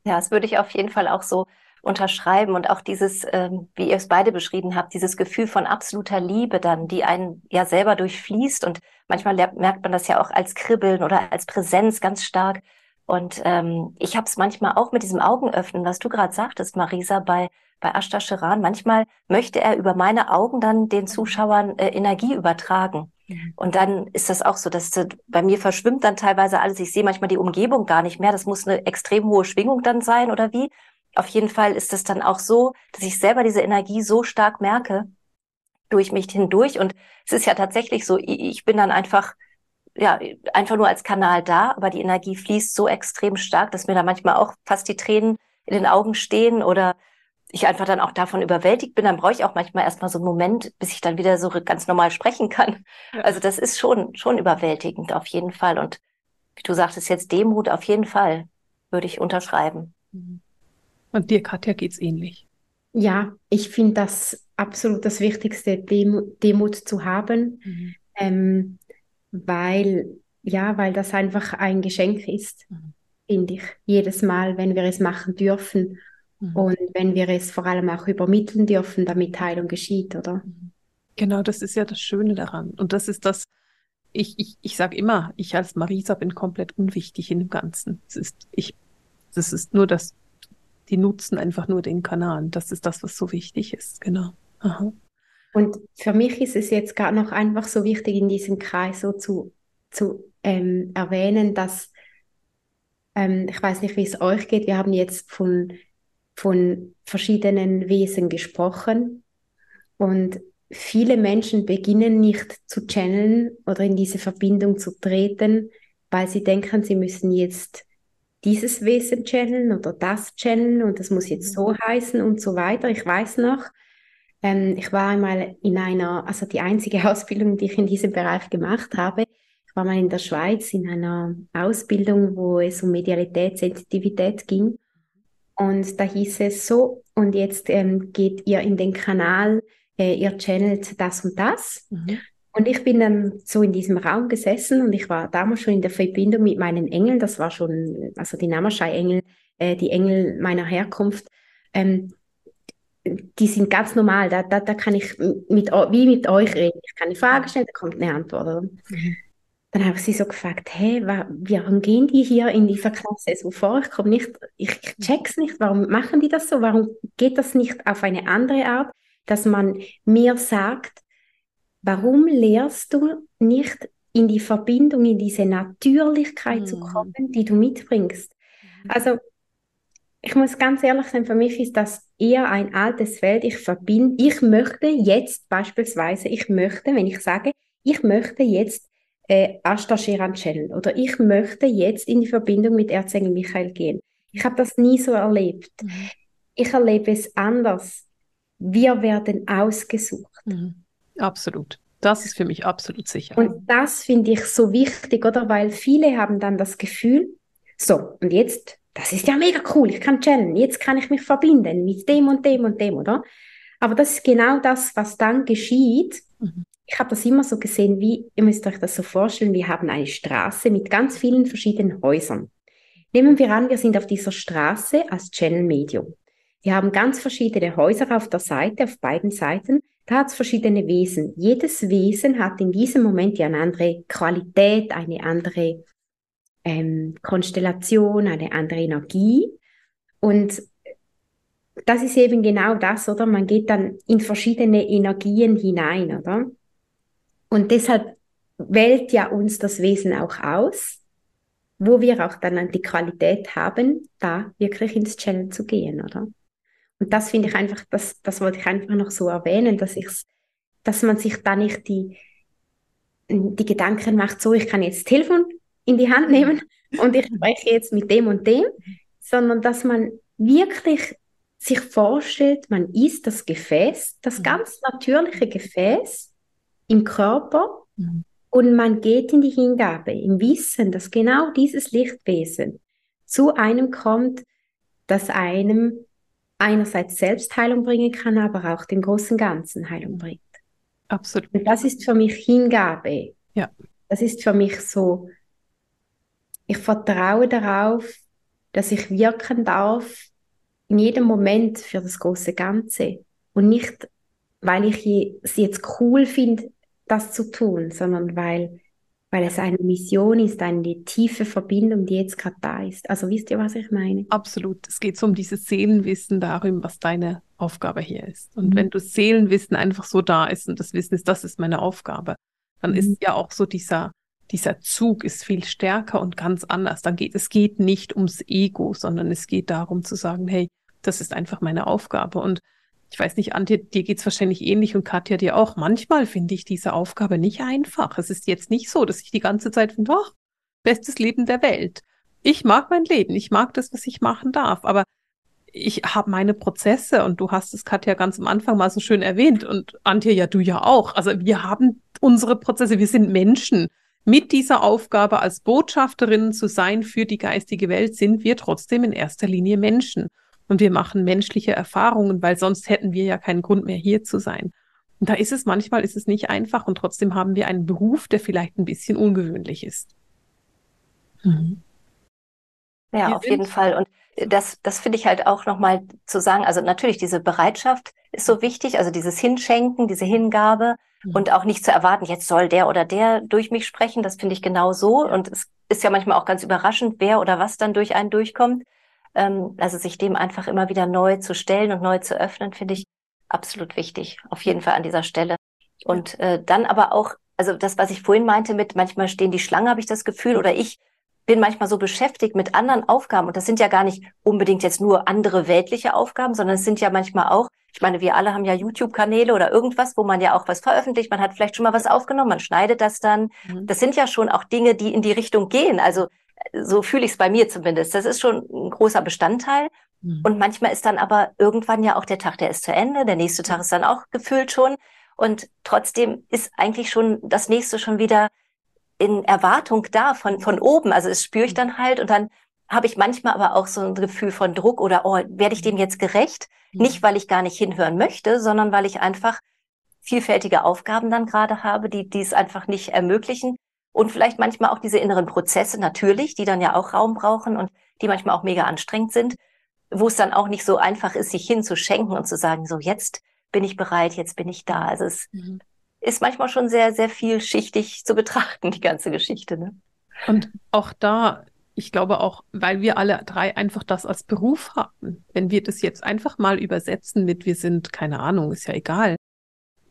Ja, das würde ich auf jeden Fall auch so unterschreiben und auch dieses, ähm, wie ihr es beide beschrieben habt, dieses Gefühl von absoluter Liebe dann, die einen ja selber durchfließt und manchmal merkt man das ja auch als Kribbeln oder als Präsenz ganz stark. Und ähm, ich habe es manchmal auch mit diesem Augenöffnen, was du gerade sagtest, Marisa, bei bei Ashtar Sheran. Manchmal möchte er über meine Augen dann den Zuschauern äh, Energie übertragen. Mhm. Und dann ist das auch so, dass bei mir verschwimmt dann teilweise alles. Ich sehe manchmal die Umgebung gar nicht mehr. Das muss eine extrem hohe Schwingung dann sein oder wie. Auf jeden Fall ist es dann auch so, dass ich selber diese Energie so stark merke durch mich hindurch. Und es ist ja tatsächlich so, ich bin dann einfach, ja, einfach nur als Kanal da, aber die Energie fließt so extrem stark, dass mir da manchmal auch fast die Tränen in den Augen stehen oder ich einfach dann auch davon überwältigt bin, dann brauche ich auch manchmal erstmal so einen Moment, bis ich dann wieder so ganz normal sprechen kann. Ja. Also das ist schon, schon überwältigend auf jeden Fall. Und wie du sagtest jetzt Demut auf jeden Fall, würde ich unterschreiben. Mhm. Und dir, Katja, geht's ähnlich? Ja, ich finde das absolut das Wichtigste, Demut, Demut zu haben, mhm. ähm, weil, ja, weil das einfach ein Geschenk ist, mhm. finde ich. Jedes Mal, wenn wir es machen dürfen Mhm. Und wenn wir es vor allem auch übermitteln dürfen, damit Heilung geschieht, oder? Mhm. Genau, das ist ja das Schöne daran. Und das ist das, ich, ich, ich sage immer, ich als Marisa bin komplett unwichtig in dem Ganzen. Es ist, ich, das ist nur das, die nutzen einfach nur den Kanal. Das ist das, was so wichtig ist, genau. Aha. Und für mich ist es jetzt gar noch einfach so wichtig, in diesem Kreis so zu, zu ähm, erwähnen, dass ähm, ich weiß nicht, wie es euch geht. Wir haben jetzt von von verschiedenen Wesen gesprochen. Und viele Menschen beginnen nicht zu channeln oder in diese Verbindung zu treten, weil sie denken, sie müssen jetzt dieses Wesen channeln oder das channeln und das muss jetzt so mhm. heißen und so weiter. Ich weiß noch, ähm, ich war einmal in einer, also die einzige [LAUGHS] Ausbildung, die ich in diesem Bereich gemacht habe, ich war mal in der Schweiz in einer Ausbildung, wo es um Medialität, Sensitivität ging. Und da hieß es so, und jetzt ähm, geht ihr in den Kanal, äh, ihr channelt das und das. Mhm. Und ich bin dann so in diesem Raum gesessen und ich war damals schon in der Verbindung mit meinen Engeln. Das war schon, also die Namaschai-Engel, äh, die Engel meiner Herkunft. Ähm, die sind ganz normal. Da, da, da kann ich mit, wie mit euch reden. Ich kann eine Frage stellen, da kommt eine Antwort. Mhm. Dann habe ich sie so gefragt, hey, warum gehen die hier in dieser Klasse so vor? Ich komme nicht, ich, ich check's nicht. Warum machen die das so? Warum geht das nicht auf eine andere Art, dass man mir sagt, Warum lehrst du nicht in die Verbindung, in diese Natürlichkeit mhm. zu kommen, die du mitbringst? Mhm. Also, ich muss ganz ehrlich sein, für mich ist das eher ein altes Feld. Ich verbinde, ich möchte jetzt beispielsweise, ich möchte, wenn ich sage, ich möchte jetzt äh, Ashta Shiranchel oder ich möchte jetzt in die Verbindung mit Erzengel Michael gehen. Ich habe das nie so erlebt. Mhm. Ich erlebe es anders. Wir werden ausgesucht. Mhm. Absolut. Das ist für mich absolut sicher. Und das finde ich so wichtig, oder? Weil viele haben dann das Gefühl, so, und jetzt, das ist ja mega cool, ich kann channeln, jetzt kann ich mich verbinden mit dem und dem und dem, oder? Aber das ist genau das, was dann geschieht. Mhm. Ich habe das immer so gesehen, wie, ihr müsst euch das so vorstellen, wir haben eine Straße mit ganz vielen verschiedenen Häusern. Nehmen wir an, wir sind auf dieser Straße als Channel Medium. Wir haben ganz verschiedene Häuser auf der Seite, auf beiden Seiten. Da hat es verschiedene Wesen. Jedes Wesen hat in diesem Moment ja eine andere Qualität, eine andere ähm, Konstellation, eine andere Energie. Und das ist eben genau das, oder? Man geht dann in verschiedene Energien hinein, oder? Und deshalb wählt ja uns das Wesen auch aus, wo wir auch dann die Qualität haben, da wirklich ins Channel zu gehen, oder? Und das finde ich einfach, das, das wollte ich einfach noch so erwähnen, dass ich's, dass man sich da nicht die, die Gedanken macht, so, ich kann jetzt das Telefon in die Hand nehmen [LAUGHS] und ich spreche jetzt mit dem und dem, sondern dass man wirklich sich vorstellt, man ist das Gefäß, das mhm. ganz natürliche Gefäß im Körper mhm. und man geht in die Hingabe im Wissen, dass genau dieses Lichtwesen zu einem kommt, das einem einerseits Selbstheilung bringen kann, aber auch dem großen Ganzen Heilung bringt. Absolut. Und das ist für mich Hingabe. Ja. Das ist für mich so, ich vertraue darauf, dass ich wirken darf in jedem Moment für das große Ganze und nicht, weil ich es jetzt cool finde, das zu tun, sondern weil weil es eine Mission ist, eine tiefe Verbindung, die jetzt gerade da ist. Also wisst ihr, was ich meine? Absolut. Es geht so um dieses Seelenwissen darum, was deine Aufgabe hier ist. Und mhm. wenn du Seelenwissen einfach so da ist und das Wissen ist, das ist meine Aufgabe, dann mhm. ist ja auch so dieser dieser Zug ist viel stärker und ganz anders. Dann geht es geht nicht ums Ego, sondern es geht darum zu sagen, hey, das ist einfach meine Aufgabe und ich weiß nicht, Antje, dir geht's wahrscheinlich ähnlich und Katja dir auch. Manchmal finde ich diese Aufgabe nicht einfach. Es ist jetzt nicht so, dass ich die ganze Zeit finde, doch, bestes Leben der Welt. Ich mag mein Leben, ich mag das, was ich machen darf, aber ich habe meine Prozesse und du hast es, Katja, ganz am Anfang mal so schön erwähnt und Antje, ja, du ja auch. Also wir haben unsere Prozesse, wir sind Menschen. Mit dieser Aufgabe als Botschafterinnen zu sein für die geistige Welt sind wir trotzdem in erster Linie Menschen und wir machen menschliche Erfahrungen, weil sonst hätten wir ja keinen Grund mehr hier zu sein. Und da ist es manchmal ist es nicht einfach und trotzdem haben wir einen Beruf, der vielleicht ein bisschen ungewöhnlich ist. Mhm. Ja, wir auf jeden Fall. Und das, das finde ich halt auch nochmal zu sagen. Also natürlich diese Bereitschaft ist so wichtig, also dieses Hinschenken, diese Hingabe mhm. und auch nicht zu erwarten, jetzt soll der oder der durch mich sprechen. Das finde ich genau so. Und es ist ja manchmal auch ganz überraschend, wer oder was dann durch einen durchkommt. Ähm, also sich dem einfach immer wieder neu zu stellen und neu zu öffnen, finde ich absolut wichtig. Auf jeden Fall an dieser Stelle. Und äh, dann aber auch, also das, was ich vorhin meinte mit, manchmal stehen die Schlangen, habe ich das Gefühl, oder ich bin manchmal so beschäftigt mit anderen Aufgaben. Und das sind ja gar nicht unbedingt jetzt nur andere weltliche Aufgaben, sondern es sind ja manchmal auch Ich meine, wir alle haben ja YouTube-Kanäle oder irgendwas, wo man ja auch was veröffentlicht. Man hat vielleicht schon mal was aufgenommen, man schneidet das dann. Mhm. Das sind ja schon auch Dinge, die in die Richtung gehen. Also so fühle ich es bei mir zumindest. Das ist schon ein großer Bestandteil. Mhm. Und manchmal ist dann aber irgendwann ja auch der Tag, der ist zu Ende. Der nächste Tag ist dann auch gefüllt schon. Und trotzdem ist eigentlich schon das nächste schon wieder in Erwartung da von, von oben. Also es spüre ich mhm. dann halt und dann habe ich manchmal aber auch so ein Gefühl von Druck oder, oh, werde ich dem jetzt gerecht? Mhm. Nicht, weil ich gar nicht hinhören möchte, sondern weil ich einfach vielfältige Aufgaben dann gerade habe, die dies einfach nicht ermöglichen. Und vielleicht manchmal auch diese inneren Prozesse natürlich, die dann ja auch Raum brauchen und die manchmal auch mega anstrengend sind, wo es dann auch nicht so einfach ist, sich hinzuschenken und zu sagen, so jetzt bin ich bereit, jetzt bin ich da. Also es mhm. ist manchmal schon sehr, sehr vielschichtig zu betrachten, die ganze Geschichte. Ne? Und auch da, ich glaube auch, weil wir alle drei einfach das als Beruf haben, wenn wir das jetzt einfach mal übersetzen mit, wir sind, keine Ahnung, ist ja egal,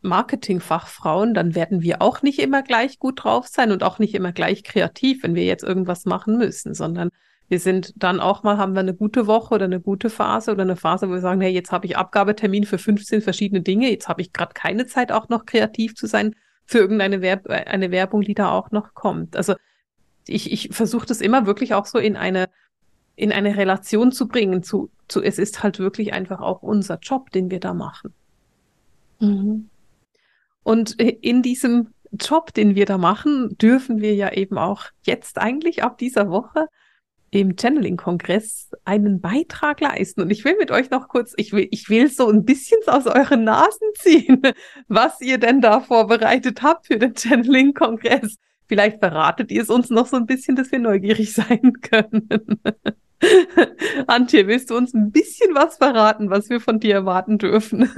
Marketingfachfrauen, dann werden wir auch nicht immer gleich gut drauf sein und auch nicht immer gleich kreativ, wenn wir jetzt irgendwas machen müssen, sondern wir sind dann auch mal, haben wir eine gute Woche oder eine gute Phase oder eine Phase, wo wir sagen, hey, jetzt habe ich Abgabetermin für 15 verschiedene Dinge, jetzt habe ich gerade keine Zeit, auch noch kreativ zu sein für irgendeine Werb eine Werbung, die da auch noch kommt. Also ich, ich versuche das immer wirklich auch so in eine, in eine Relation zu bringen, zu, zu, es ist halt wirklich einfach auch unser Job, den wir da machen. Mhm. Und in diesem Job, den wir da machen, dürfen wir ja eben auch jetzt eigentlich ab dieser Woche im Channeling-Kongress einen Beitrag leisten. Und ich will mit euch noch kurz, ich will, ich will so ein bisschen aus euren Nasen ziehen, [LAUGHS] was ihr denn da vorbereitet habt für den Channeling-Kongress. Vielleicht verratet ihr es uns noch so ein bisschen, dass wir neugierig [LAUGHS] sein können. [LAUGHS] Antje, willst du uns ein bisschen was verraten, was wir von dir erwarten dürfen?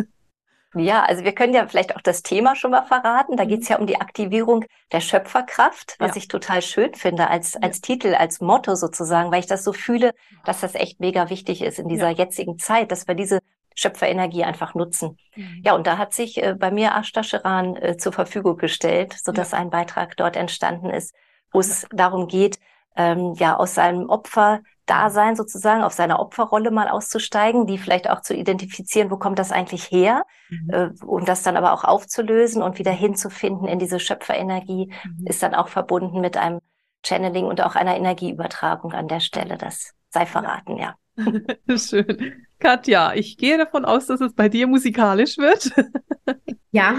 Ja, also wir können ja vielleicht auch das Thema schon mal verraten. Da geht es mhm. ja um die Aktivierung der Schöpferkraft, was ja. ich total schön finde als, als ja. Titel, als Motto sozusagen, weil ich das so fühle, dass das echt mega wichtig ist in dieser ja. jetzigen Zeit, dass wir diese Schöpferenergie einfach nutzen. Mhm. Ja, und da hat sich äh, bei mir Ashta Sheran äh, zur Verfügung gestellt, sodass ein Beitrag dort entstanden ist, wo es darum geht, ähm, ja, aus seinem Opfer Dasein sozusagen, auf seiner Opferrolle mal auszusteigen, die vielleicht auch zu identifizieren, wo kommt das eigentlich her, mhm. äh, und das dann aber auch aufzulösen und wieder hinzufinden in diese Schöpferenergie, mhm. ist dann auch verbunden mit einem Channeling und auch einer Energieübertragung an der Stelle. Das sei verraten, ja. [LAUGHS] ja. Schön. Katja, ich gehe davon aus, dass es bei dir musikalisch wird. [LAUGHS] ja,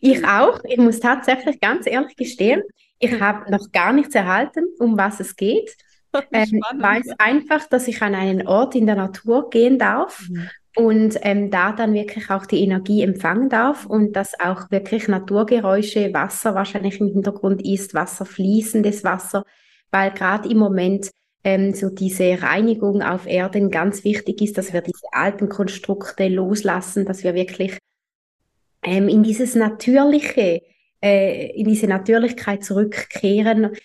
ich auch. Ich muss tatsächlich ganz ehrlich gestehen, ich habe noch gar nichts erhalten, um was es geht. [LAUGHS] Ähm, weiß einfach, dass ich an einen Ort in der Natur gehen darf mhm. und ähm, da dann wirklich auch die Energie empfangen darf und dass auch wirklich Naturgeräusche, Wasser wahrscheinlich im Hintergrund ist, Wasser, fließendes Wasser, weil gerade im Moment ähm, so diese Reinigung auf Erden ganz wichtig ist, dass wir diese alten Konstrukte loslassen, dass wir wirklich ähm, in dieses Natürliche, äh, in diese Natürlichkeit zurückkehren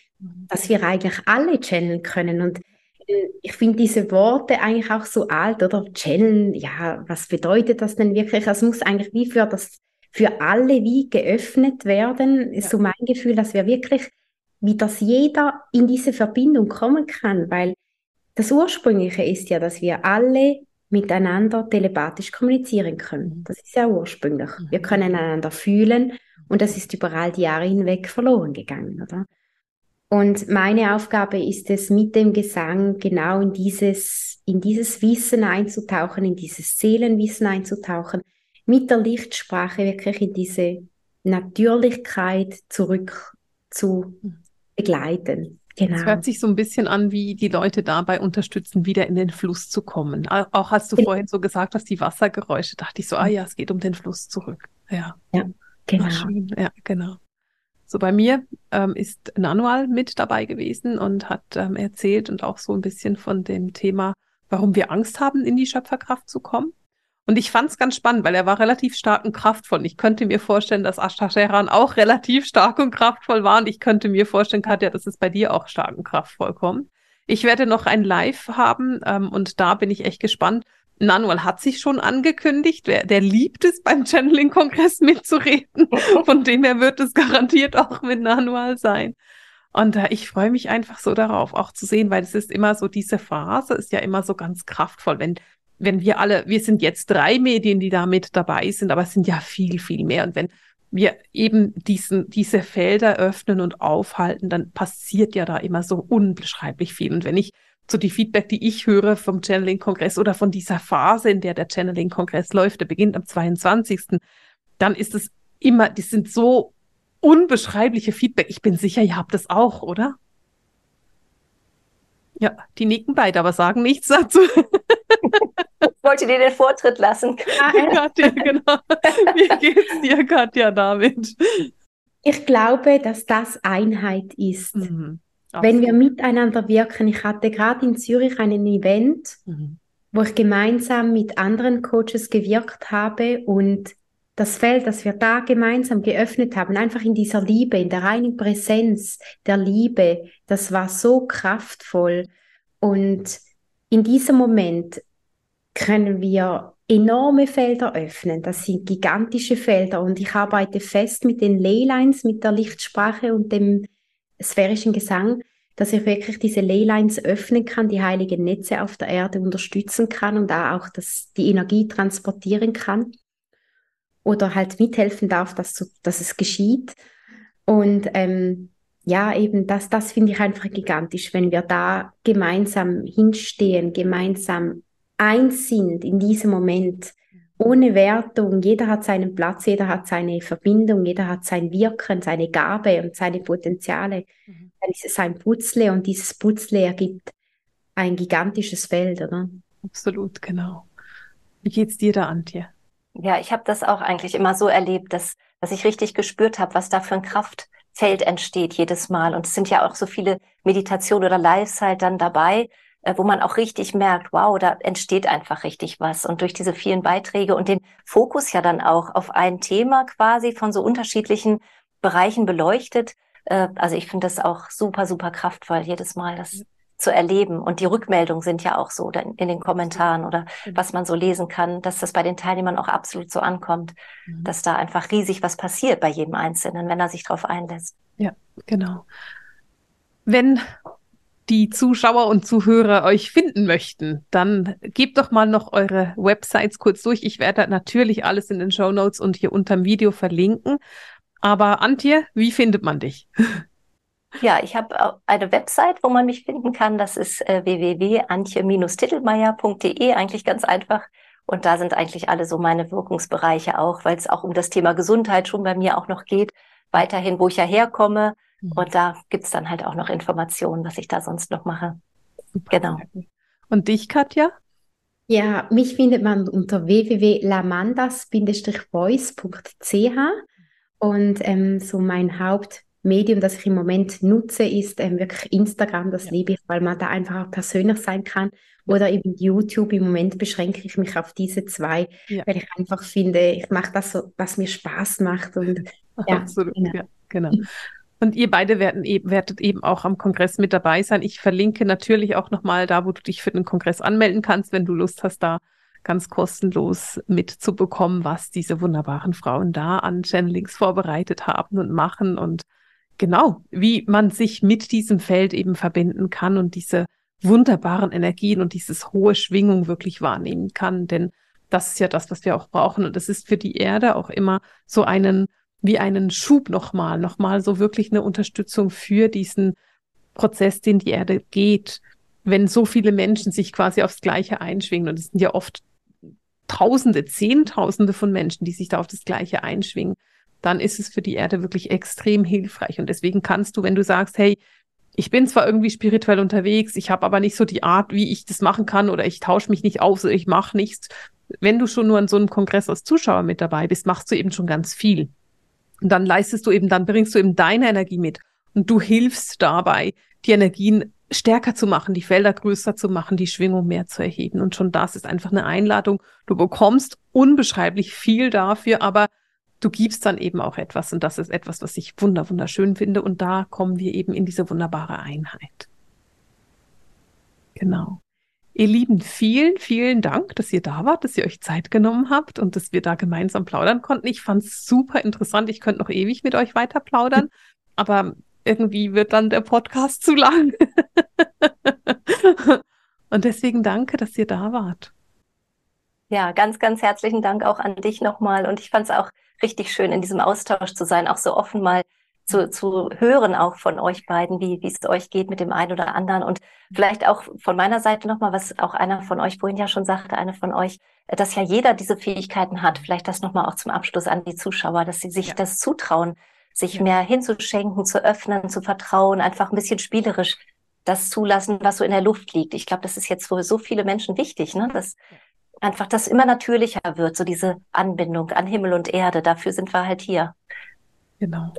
dass wir eigentlich alle channeln können. Und äh, ich finde diese Worte eigentlich auch so alt, oder? Channeln, ja, was bedeutet das denn wirklich? Es muss eigentlich wie für das, für alle wie geöffnet werden, ist ja. so mein Gefühl, dass wir wirklich, wie dass jeder in diese Verbindung kommen kann, weil das Ursprüngliche ist ja, dass wir alle miteinander telepathisch kommunizieren können. Mhm. Das ist ja ursprünglich. Wir mhm. können einander fühlen und das ist über all die Jahre hinweg verloren gegangen, oder? Und meine Aufgabe ist es, mit dem Gesang genau in dieses, in dieses Wissen einzutauchen, in dieses Seelenwissen einzutauchen, mit der Lichtsprache wirklich in diese Natürlichkeit zurück zu begleiten. Genau. Es hört sich so ein bisschen an, wie die Leute dabei unterstützen, wieder in den Fluss zu kommen. Auch als du vorhin so gesagt hast, die Wassergeräusche, dachte ich so, ah ja, es geht um den Fluss zurück. Ja, ja genau. Ja, genau. So bei mir ähm, ist Nanual mit dabei gewesen und hat ähm, erzählt und auch so ein bisschen von dem Thema, warum wir Angst haben, in die Schöpferkraft zu kommen. Und ich fand es ganz spannend, weil er war relativ stark und kraftvoll. Ich könnte mir vorstellen, dass Ashtasheran auch [LAUGHS] relativ stark und kraftvoll war. Und ich könnte mir vorstellen, Katja, dass es bei dir auch stark und kraftvoll kommt. Ich werde noch ein Live haben ähm, und da bin ich echt gespannt, Nanual hat sich schon angekündigt, der, der liebt es, beim Channeling-Kongress mitzureden. [LAUGHS] Von dem her wird es garantiert auch mit Nanual sein. Und äh, ich freue mich einfach so darauf, auch zu sehen, weil es ist immer so, diese Phase ist ja immer so ganz kraftvoll, wenn wenn wir alle, wir sind jetzt drei Medien, die da mit dabei sind, aber es sind ja viel, viel mehr. Und wenn wir eben diesen, diese Felder öffnen und aufhalten, dann passiert ja da immer so unbeschreiblich viel. Und wenn ich so die Feedback, die ich höre vom Channeling-Kongress oder von dieser Phase, in der der Channeling-Kongress läuft, der beginnt am 22., dann ist es immer, die sind so unbeschreibliche Feedback. Ich bin sicher, ihr habt das auch, oder? Ja, die nicken beide, aber sagen nichts dazu. Ich [LAUGHS] wollte dir den Vortritt lassen. Katja, genau. Wie geht's dir, Katja, damit? Ich glaube, dass das Einheit ist. Mhm, Wenn wir miteinander wirken. Ich hatte gerade in Zürich einen Event, mhm. wo ich gemeinsam mit anderen Coaches gewirkt habe und das Feld, das wir da gemeinsam geöffnet haben, einfach in dieser Liebe, in der reinen Präsenz der Liebe, das war so kraftvoll. Und in diesem Moment können wir enorme Felder öffnen. Das sind gigantische Felder und ich arbeite fest mit den Leylines, mit der Lichtsprache und dem sphärischen Gesang, dass ich wirklich diese Leylines öffnen kann, die heiligen Netze auf der Erde unterstützen kann und da auch das, die Energie transportieren kann oder halt mithelfen darf, dass, dass es geschieht. Und ähm, ja, eben das, das finde ich einfach gigantisch, wenn wir da gemeinsam hinstehen, gemeinsam eins sind in diesem Moment, ohne Wertung. Jeder hat seinen Platz, jeder hat seine Verbindung, jeder hat sein Wirken, seine Gabe und seine Potenziale. Mhm. Dann ist es ein Putzle und dieses Putzle ergibt ein gigantisches Feld, oder? Absolut, genau. Wie geht's dir da, Antje? Ja, ich habe das auch eigentlich immer so erlebt, dass, dass ich richtig gespürt habe, was da für ein Kraftfeld entsteht jedes Mal. Und es sind ja auch so viele Meditationen oder Lives halt dann dabei, wo man auch richtig merkt, wow, da entsteht einfach richtig was. Und durch diese vielen Beiträge und den Fokus ja dann auch auf ein Thema quasi von so unterschiedlichen Bereichen beleuchtet. Äh, also ich finde das auch super, super kraftvoll jedes Mal. Das zu erleben. Und die Rückmeldungen sind ja auch so in den Kommentaren oder was man so lesen kann, dass das bei den Teilnehmern auch absolut so ankommt, mhm. dass da einfach riesig was passiert bei jedem Einzelnen, wenn er sich darauf einlässt. Ja, genau. Wenn die Zuschauer und Zuhörer euch finden möchten, dann gebt doch mal noch eure Websites kurz durch. Ich werde natürlich alles in den Show Notes und hier unterm Video verlinken. Aber Antje, wie findet man dich? Ja, ich habe eine Website, wo man mich finden kann. Das ist äh, www.antje-tittelmeier.de, eigentlich ganz einfach. Und da sind eigentlich alle so meine Wirkungsbereiche auch, weil es auch um das Thema Gesundheit schon bei mir auch noch geht. Weiterhin, wo ich ja herkomme. Mhm. Und da gibt's dann halt auch noch Informationen, was ich da sonst noch mache. Super. Genau. Und dich, Katja? Ja, mich findet man unter www.lamandas-voice.ch und ähm, so mein Haupt Medium, das ich im Moment nutze, ist ähm, wirklich Instagram. Das ja. liebe ich, weil man da einfach auch persönlich sein kann. Oder eben YouTube. Im Moment beschränke ich mich auf diese zwei, ja. weil ich einfach finde, ich mache das so, was mir Spaß macht. Und, [LAUGHS] ja, Absolut, genau. ja, genau. Und ihr beide werden eben, werdet eben auch am Kongress mit dabei sein. Ich verlinke natürlich auch nochmal da, wo du dich für den Kongress anmelden kannst, wenn du Lust hast, da ganz kostenlos mitzubekommen, was diese wunderbaren Frauen da an Channelings vorbereitet haben und machen und genau, wie man sich mit diesem Feld eben verbinden kann und diese wunderbaren Energien und dieses hohe Schwingung wirklich wahrnehmen kann. Denn das ist ja das, was wir auch brauchen. Und es ist für die Erde auch immer so einen, wie einen Schub nochmal, nochmal so wirklich eine Unterstützung für diesen Prozess, den die Erde geht. Wenn so viele Menschen sich quasi aufs Gleiche einschwingen, und es sind ja oft Tausende, Zehntausende von Menschen, die sich da auf das Gleiche einschwingen, dann ist es für die Erde wirklich extrem hilfreich. Und deswegen kannst du, wenn du sagst, hey, ich bin zwar irgendwie spirituell unterwegs, ich habe aber nicht so die Art, wie ich das machen kann, oder ich tausche mich nicht aus, ich mache nichts. Wenn du schon nur an so einem Kongress als Zuschauer mit dabei bist, machst du eben schon ganz viel. Und dann leistest du eben, dann bringst du eben deine Energie mit. Und du hilfst dabei, die Energien stärker zu machen, die Felder größer zu machen, die Schwingung mehr zu erheben. Und schon das ist einfach eine Einladung. Du bekommst unbeschreiblich viel dafür, aber du gibst dann eben auch etwas und das ist etwas, was ich wunder wunderschön finde und da kommen wir eben in diese wunderbare Einheit. Genau. Ihr Lieben, vielen, vielen Dank, dass ihr da wart, dass ihr euch Zeit genommen habt und dass wir da gemeinsam plaudern konnten. Ich fand es super interessant. Ich könnte noch ewig mit euch weiter plaudern, [LAUGHS] aber irgendwie wird dann der Podcast zu lang. [LAUGHS] und deswegen danke, dass ihr da wart. Ja, ganz, ganz herzlichen Dank auch an dich nochmal. Und ich fand es auch richtig schön, in diesem Austausch zu sein, auch so offen mal zu, zu hören, auch von euch beiden, wie wie es euch geht mit dem einen oder anderen. Und vielleicht auch von meiner Seite nochmal, was auch einer von euch vorhin ja schon sagte, eine von euch, dass ja jeder diese Fähigkeiten hat. Vielleicht das nochmal auch zum Abschluss an die Zuschauer, dass sie sich ja. das zutrauen, sich ja. mehr hinzuschenken, zu öffnen, zu vertrauen, einfach ein bisschen spielerisch das zulassen, was so in der Luft liegt. Ich glaube, das ist jetzt für so viele Menschen wichtig, ne? dass einfach das immer natürlicher wird, so diese Anbindung an Himmel und Erde. Dafür sind wir halt hier. Genau.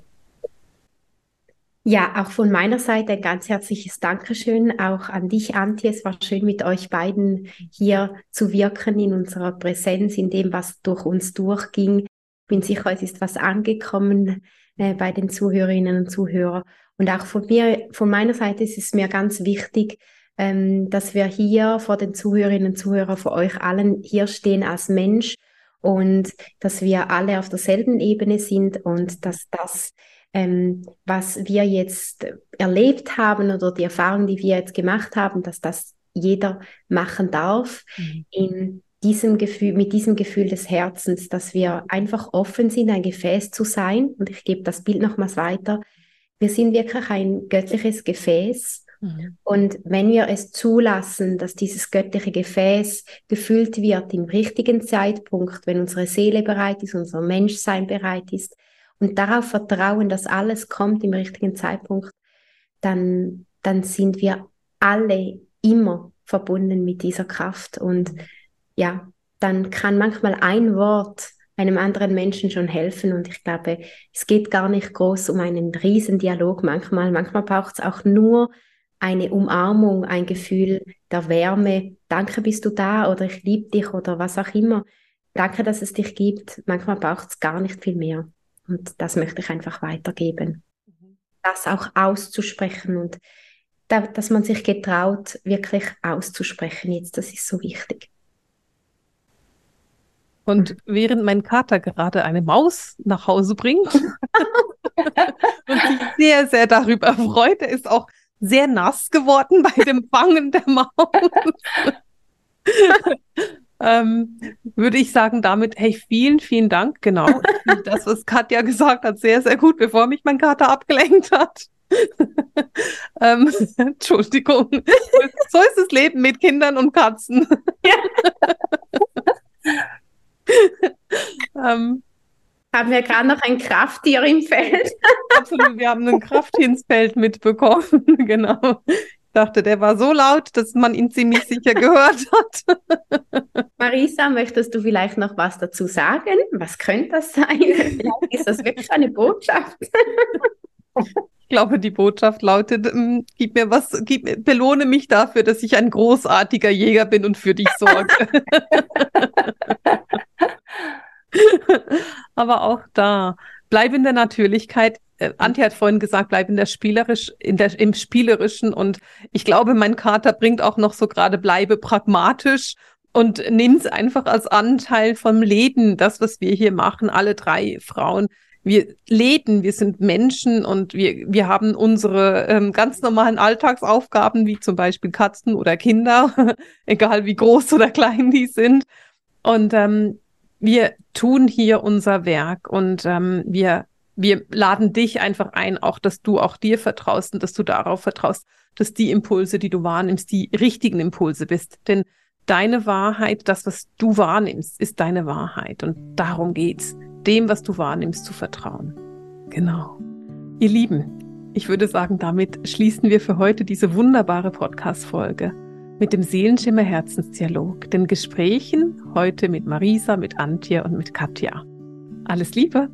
Ja, auch von meiner Seite ein ganz herzliches Dankeschön auch an dich, Antje. Es war schön, mit euch beiden hier zu wirken in unserer Präsenz, in dem, was durch uns durchging. Ich bin sicher, es ist was angekommen äh, bei den Zuhörerinnen und Zuhörern. Und auch von mir, von meiner Seite ist es mir ganz wichtig, ähm, dass wir hier vor den Zuhörerinnen und Zuhörern, vor euch allen hier stehen als Mensch und dass wir alle auf derselben Ebene sind und dass das ähm, was wir jetzt erlebt haben oder die Erfahrung, die wir jetzt gemacht haben, dass das jeder machen darf mhm. in diesem Gefühl, mit diesem Gefühl des Herzens, dass wir einfach offen sind, ein Gefäß zu sein. Und ich gebe das Bild nochmals weiter. Wir sind wirklich ein göttliches Gefäß. Mhm. Und wenn wir es zulassen, dass dieses göttliche Gefäß gefüllt wird im richtigen Zeitpunkt, wenn unsere Seele bereit ist, unser Menschsein bereit ist, und darauf vertrauen, dass alles kommt im richtigen Zeitpunkt, dann, dann sind wir alle immer verbunden mit dieser Kraft. Und ja, dann kann manchmal ein Wort einem anderen Menschen schon helfen. Und ich glaube, es geht gar nicht groß um einen Riesendialog manchmal. Manchmal braucht es auch nur eine Umarmung, ein Gefühl der Wärme. Danke, bist du da oder ich liebe dich oder was auch immer. Danke, dass es dich gibt. Manchmal braucht es gar nicht viel mehr. Und das möchte ich einfach weitergeben. Mhm. Das auch auszusprechen und da, dass man sich getraut, wirklich auszusprechen jetzt, das ist so wichtig. Und während mein Kater gerade eine Maus nach Hause bringt [LAUGHS] und sich sehr, sehr darüber freut, er ist auch sehr nass geworden bei dem Fangen der Maus [LAUGHS] ähm, würde ich sagen, damit, hey, vielen, vielen Dank. Genau. das, was Katja gesagt hat, sehr, sehr gut, bevor mich mein Kater abgelenkt hat. [LAUGHS] ähm, [LAUGHS] Entschuldigung. So ist das Leben mit Kindern und Katzen. [LAUGHS] ähm, haben wir gerade noch ein Krafttier im Feld? Absolut, wir haben ein Krafttier ins Feld mitbekommen, genau dachte, der war so laut, dass man ihn ziemlich sicher gehört [LAUGHS] hat. Marisa, möchtest du vielleicht noch was dazu sagen? Was könnte das sein? Vielleicht ist das wirklich eine Botschaft? Ich glaube, die Botschaft lautet, ähm, gib mir was, gib, belohne mich dafür, dass ich ein großartiger Jäger bin und für dich sorge. [LAUGHS] [LAUGHS] Aber auch da, bleib in der Natürlichkeit, äh, Antje hat vorhin gesagt, bleib in der spielerisch, in der, im Spielerischen und ich glaube, mein Kater bringt auch noch so gerade, bleibe pragmatisch und nimm es einfach als Anteil vom Leben, das, was wir hier machen, alle drei Frauen. Wir leben, wir sind Menschen und wir, wir haben unsere ähm, ganz normalen Alltagsaufgaben, wie zum Beispiel Katzen oder Kinder, [LAUGHS] egal wie groß oder klein die sind. Und ähm, wir tun hier unser Werk und ähm, wir wir laden dich einfach ein, auch dass du auch dir vertraust und dass du darauf vertraust, dass die Impulse, die du wahrnimmst, die richtigen Impulse bist. Denn deine Wahrheit, das, was du wahrnimmst, ist deine Wahrheit. Und darum geht's, dem, was du wahrnimmst, zu vertrauen. Genau. Ihr Lieben, ich würde sagen, damit schließen wir für heute diese wunderbare Podcast-Folge mit dem Seelenschimmer Herzensdialog, den Gesprächen heute mit Marisa, mit Antje und mit Katja. Alles Liebe!